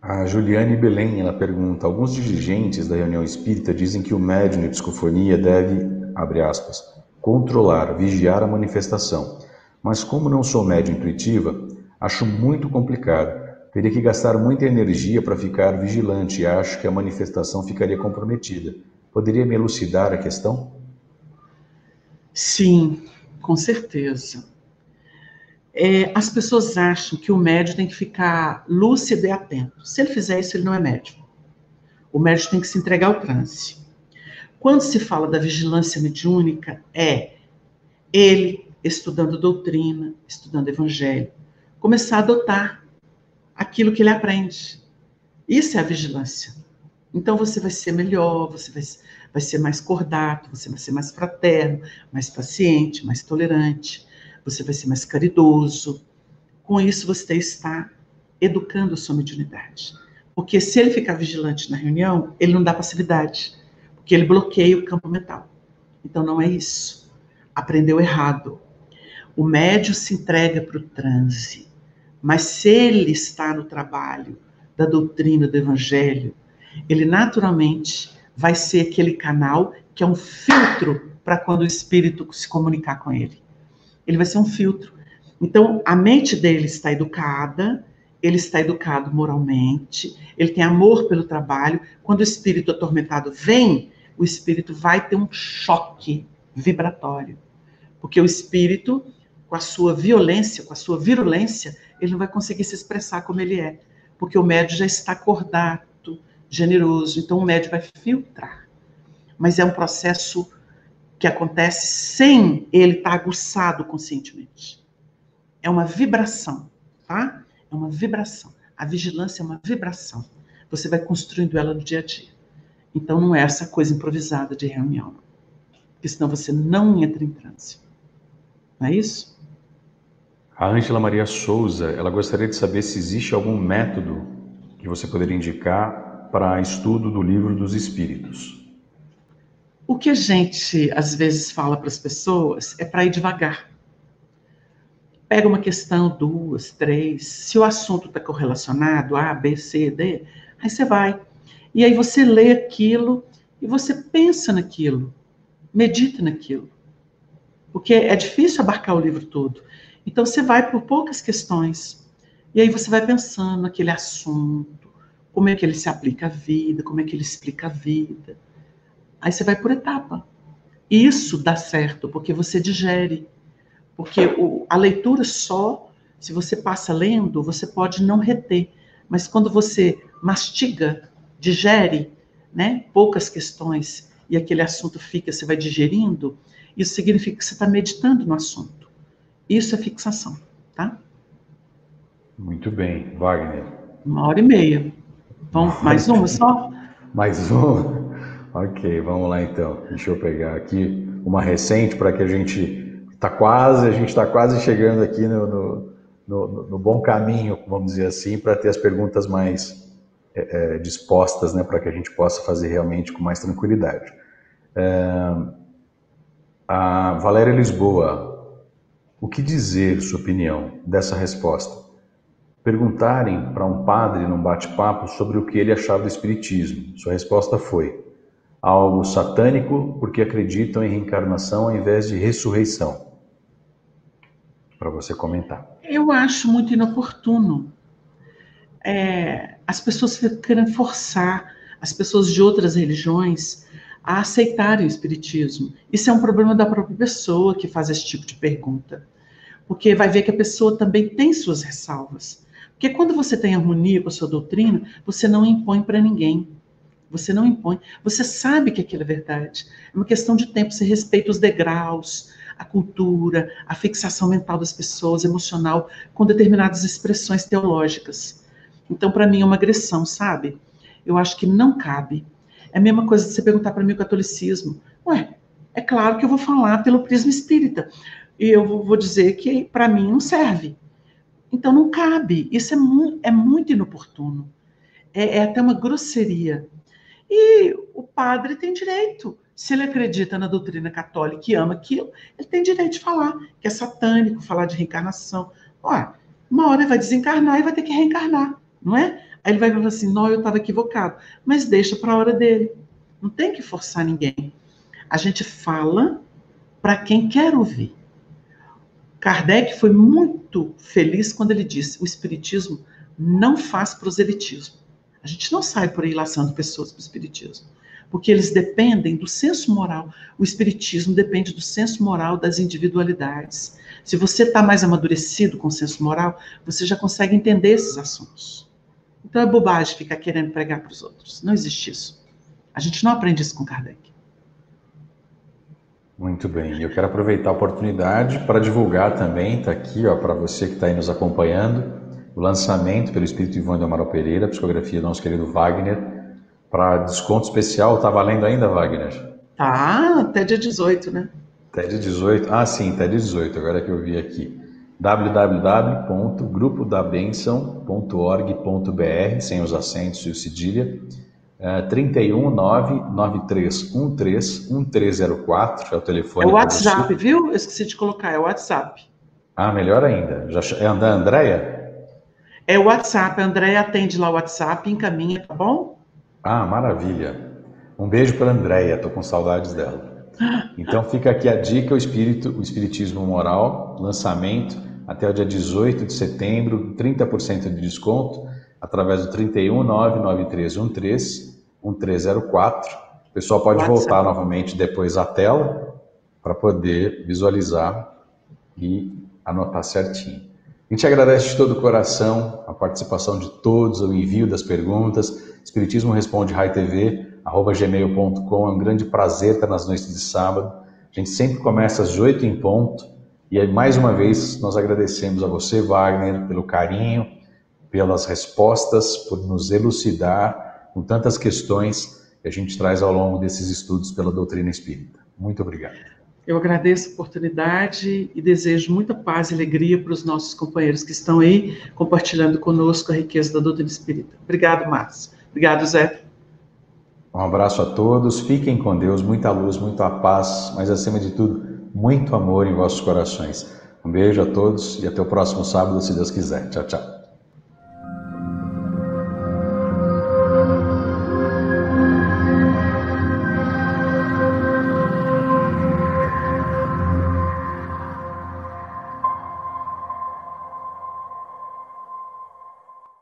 A Juliane Belém, ela pergunta: alguns dirigentes da reunião espírita dizem que o médium de psicofonia deve, abre aspas, controlar, vigiar a manifestação. Mas como não sou médio intuitiva, acho muito complicado. Teria que gastar muita energia para ficar vigilante e acho que a manifestação ficaria comprometida. Poderia me elucidar a questão? Sim, com certeza. É, as pessoas acham que o médium tem que ficar lúcido e atento. Se ele fizer isso, ele não é médium. O médium tem que se entregar ao transe. Quando se fala da vigilância mediúnica, é ele estudando doutrina, estudando evangelho, começar a adotar aquilo que ele aprende. Isso é a vigilância. Então você vai ser melhor, você vai, vai ser mais cordato, você vai ser mais fraterno, mais paciente, mais tolerante, você vai ser mais caridoso. Com isso você está educando a sua mediunidade. Porque se ele ficar vigilante na reunião, ele não dá passividade, porque ele bloqueia o campo mental. Então não é isso. Aprendeu errado. O médio se entrega para o transe, mas se ele está no trabalho da doutrina do evangelho, ele naturalmente vai ser aquele canal que é um filtro para quando o espírito se comunicar com ele. Ele vai ser um filtro. Então, a mente dele está educada, ele está educado moralmente, ele tem amor pelo trabalho. Quando o espírito atormentado vem, o espírito vai ter um choque vibratório. Porque o espírito, com a sua violência, com a sua virulência, ele não vai conseguir se expressar como ele é. Porque o médio já está acordado, generoso. Então o médio vai filtrar. Mas é um processo que acontece sem ele estar aguçado conscientemente. É uma vibração, tá? É uma vibração. A vigilância é uma vibração. Você vai construindo ela no dia a dia. Então não é essa coisa improvisada de reunião. Porque senão você não entra em transe. Não é isso? A Ângela Maria Souza, ela gostaria de saber se existe algum método que você poderia indicar para estudo do livro dos Espíritos. O que a gente às vezes fala para as pessoas é para ir devagar. Pega uma questão, duas, três. Se o assunto está correlacionado, A, B, C, D, aí você vai. E aí você lê aquilo e você pensa naquilo, medita naquilo. Porque é difícil abarcar o livro todo. Então você vai por poucas questões. E aí você vai pensando naquele assunto, como é que ele se aplica à vida, como é que ele explica a vida. Aí você vai por etapa. Isso dá certo, porque você digere. Porque o, a leitura só, se você passa lendo, você pode não reter. Mas quando você mastiga, digere, né, poucas questões, e aquele assunto fica, você vai digerindo, isso significa que você está meditando no assunto. Isso é fixação, tá? Muito bem, Wagner. Uma hora e meia. Vamos, mais uma só? mais uma? Ok, vamos lá então. Deixa eu pegar aqui uma recente para que a gente Tá quase, a gente está quase chegando aqui no, no, no, no, bom caminho, vamos dizer assim, para ter as perguntas mais é, é, dispostas, né, para que a gente possa fazer realmente com mais tranquilidade. É, a Valéria Lisboa, o que dizer, sua opinião, dessa resposta? Perguntarem para um padre num bate-papo sobre o que ele achava do Espiritismo. Sua resposta foi: algo satânico porque acreditam em reencarnação ao invés de ressurreição para você comentar. Eu acho muito inoportuno. É, as pessoas querem forçar as pessoas de outras religiões a aceitarem o espiritismo. Isso é um problema da própria pessoa que faz esse tipo de pergunta. Porque vai ver que a pessoa também tem suas ressalvas. Porque quando você tem harmonia com a sua doutrina, você não impõe para ninguém. Você não impõe. Você sabe que aquilo é verdade. É uma questão de tempo. Você respeita os degraus, a cultura, a fixação mental das pessoas, emocional, com determinadas expressões teológicas. Então, para mim, é uma agressão, sabe? Eu acho que não cabe. É a mesma coisa de você perguntar para mim o catolicismo. Ué, é claro que eu vou falar pelo prisma espírita. E eu vou dizer que, para mim, não serve. Então, não cabe. Isso é, mu é muito inoportuno. É, é até uma grosseria. E o padre tem direito se ele acredita na doutrina católica e ama aquilo, ele tem direito de falar que é satânico, falar de reencarnação. Olha, uma hora ele vai desencarnar e vai ter que reencarnar, não é? Aí ele vai falar assim: não, eu estava equivocado. Mas deixa para a hora dele. Não tem que forçar ninguém. A gente fala para quem quer ouvir. Kardec foi muito feliz quando ele disse: o Espiritismo não faz proselitismo. A gente não sai por aí laçando pessoas para o Espiritismo. Porque eles dependem do senso moral. O Espiritismo depende do senso moral das individualidades. Se você está mais amadurecido com o senso moral, você já consegue entender esses assuntos. Então é bobagem ficar querendo pregar para os outros. Não existe isso. A gente não aprende isso com Kardec. Muito bem. Eu quero aproveitar a oportunidade para divulgar também, está aqui, ó, para você que está aí nos acompanhando, o lançamento pelo Espírito Ivone de Amaral Pereira, psicografia do nosso querido Wagner, para desconto especial. Está valendo ainda, Wagner? Tá, até dia 18, né? Até dia 18. Ah, sim, até dia 18, agora que eu vi aqui www.grupodabenção.org.br, sem os acentos e o cedilha, uh, 31993131304, é o telefone. É o WhatsApp, viu? Eu esqueci de colocar, é o WhatsApp. Ah, melhor ainda. Já, é a Andréia? É o WhatsApp, a Andréia atende lá o WhatsApp, encaminha, tá bom? Ah, maravilha. Um beijo para a Andréia, tô com saudades dela. Então fica aqui a dica, o espírito, o espiritismo moral, lançamento até o dia 18 de setembro, 30% de desconto, através do 31 99313 1304. O pessoal pode WhatsApp. voltar novamente depois à tela para poder visualizar e anotar certinho. A gente agradece de todo o coração a participação de todos, o envio das perguntas. Espiritismo Responde Rai TV, arroba gmail.com. É um grande prazer estar nas noites de sábado. A gente sempre começa às 8 em ponto e aí, mais uma vez, nós agradecemos a você, Wagner, pelo carinho, pelas respostas, por nos elucidar com tantas questões que a gente traz ao longo desses estudos pela doutrina espírita. Muito obrigado. Eu agradeço a oportunidade e desejo muita paz e alegria para os nossos companheiros que estão aí compartilhando conosco a riqueza da doutrina espírita. Obrigado, Márcio. Obrigado, Zé. Um abraço a todos, fiquem com Deus, muita luz, muita paz, mas acima de tudo, muito amor em vossos corações. Um beijo a todos e até o próximo sábado, se Deus quiser. Tchau, tchau.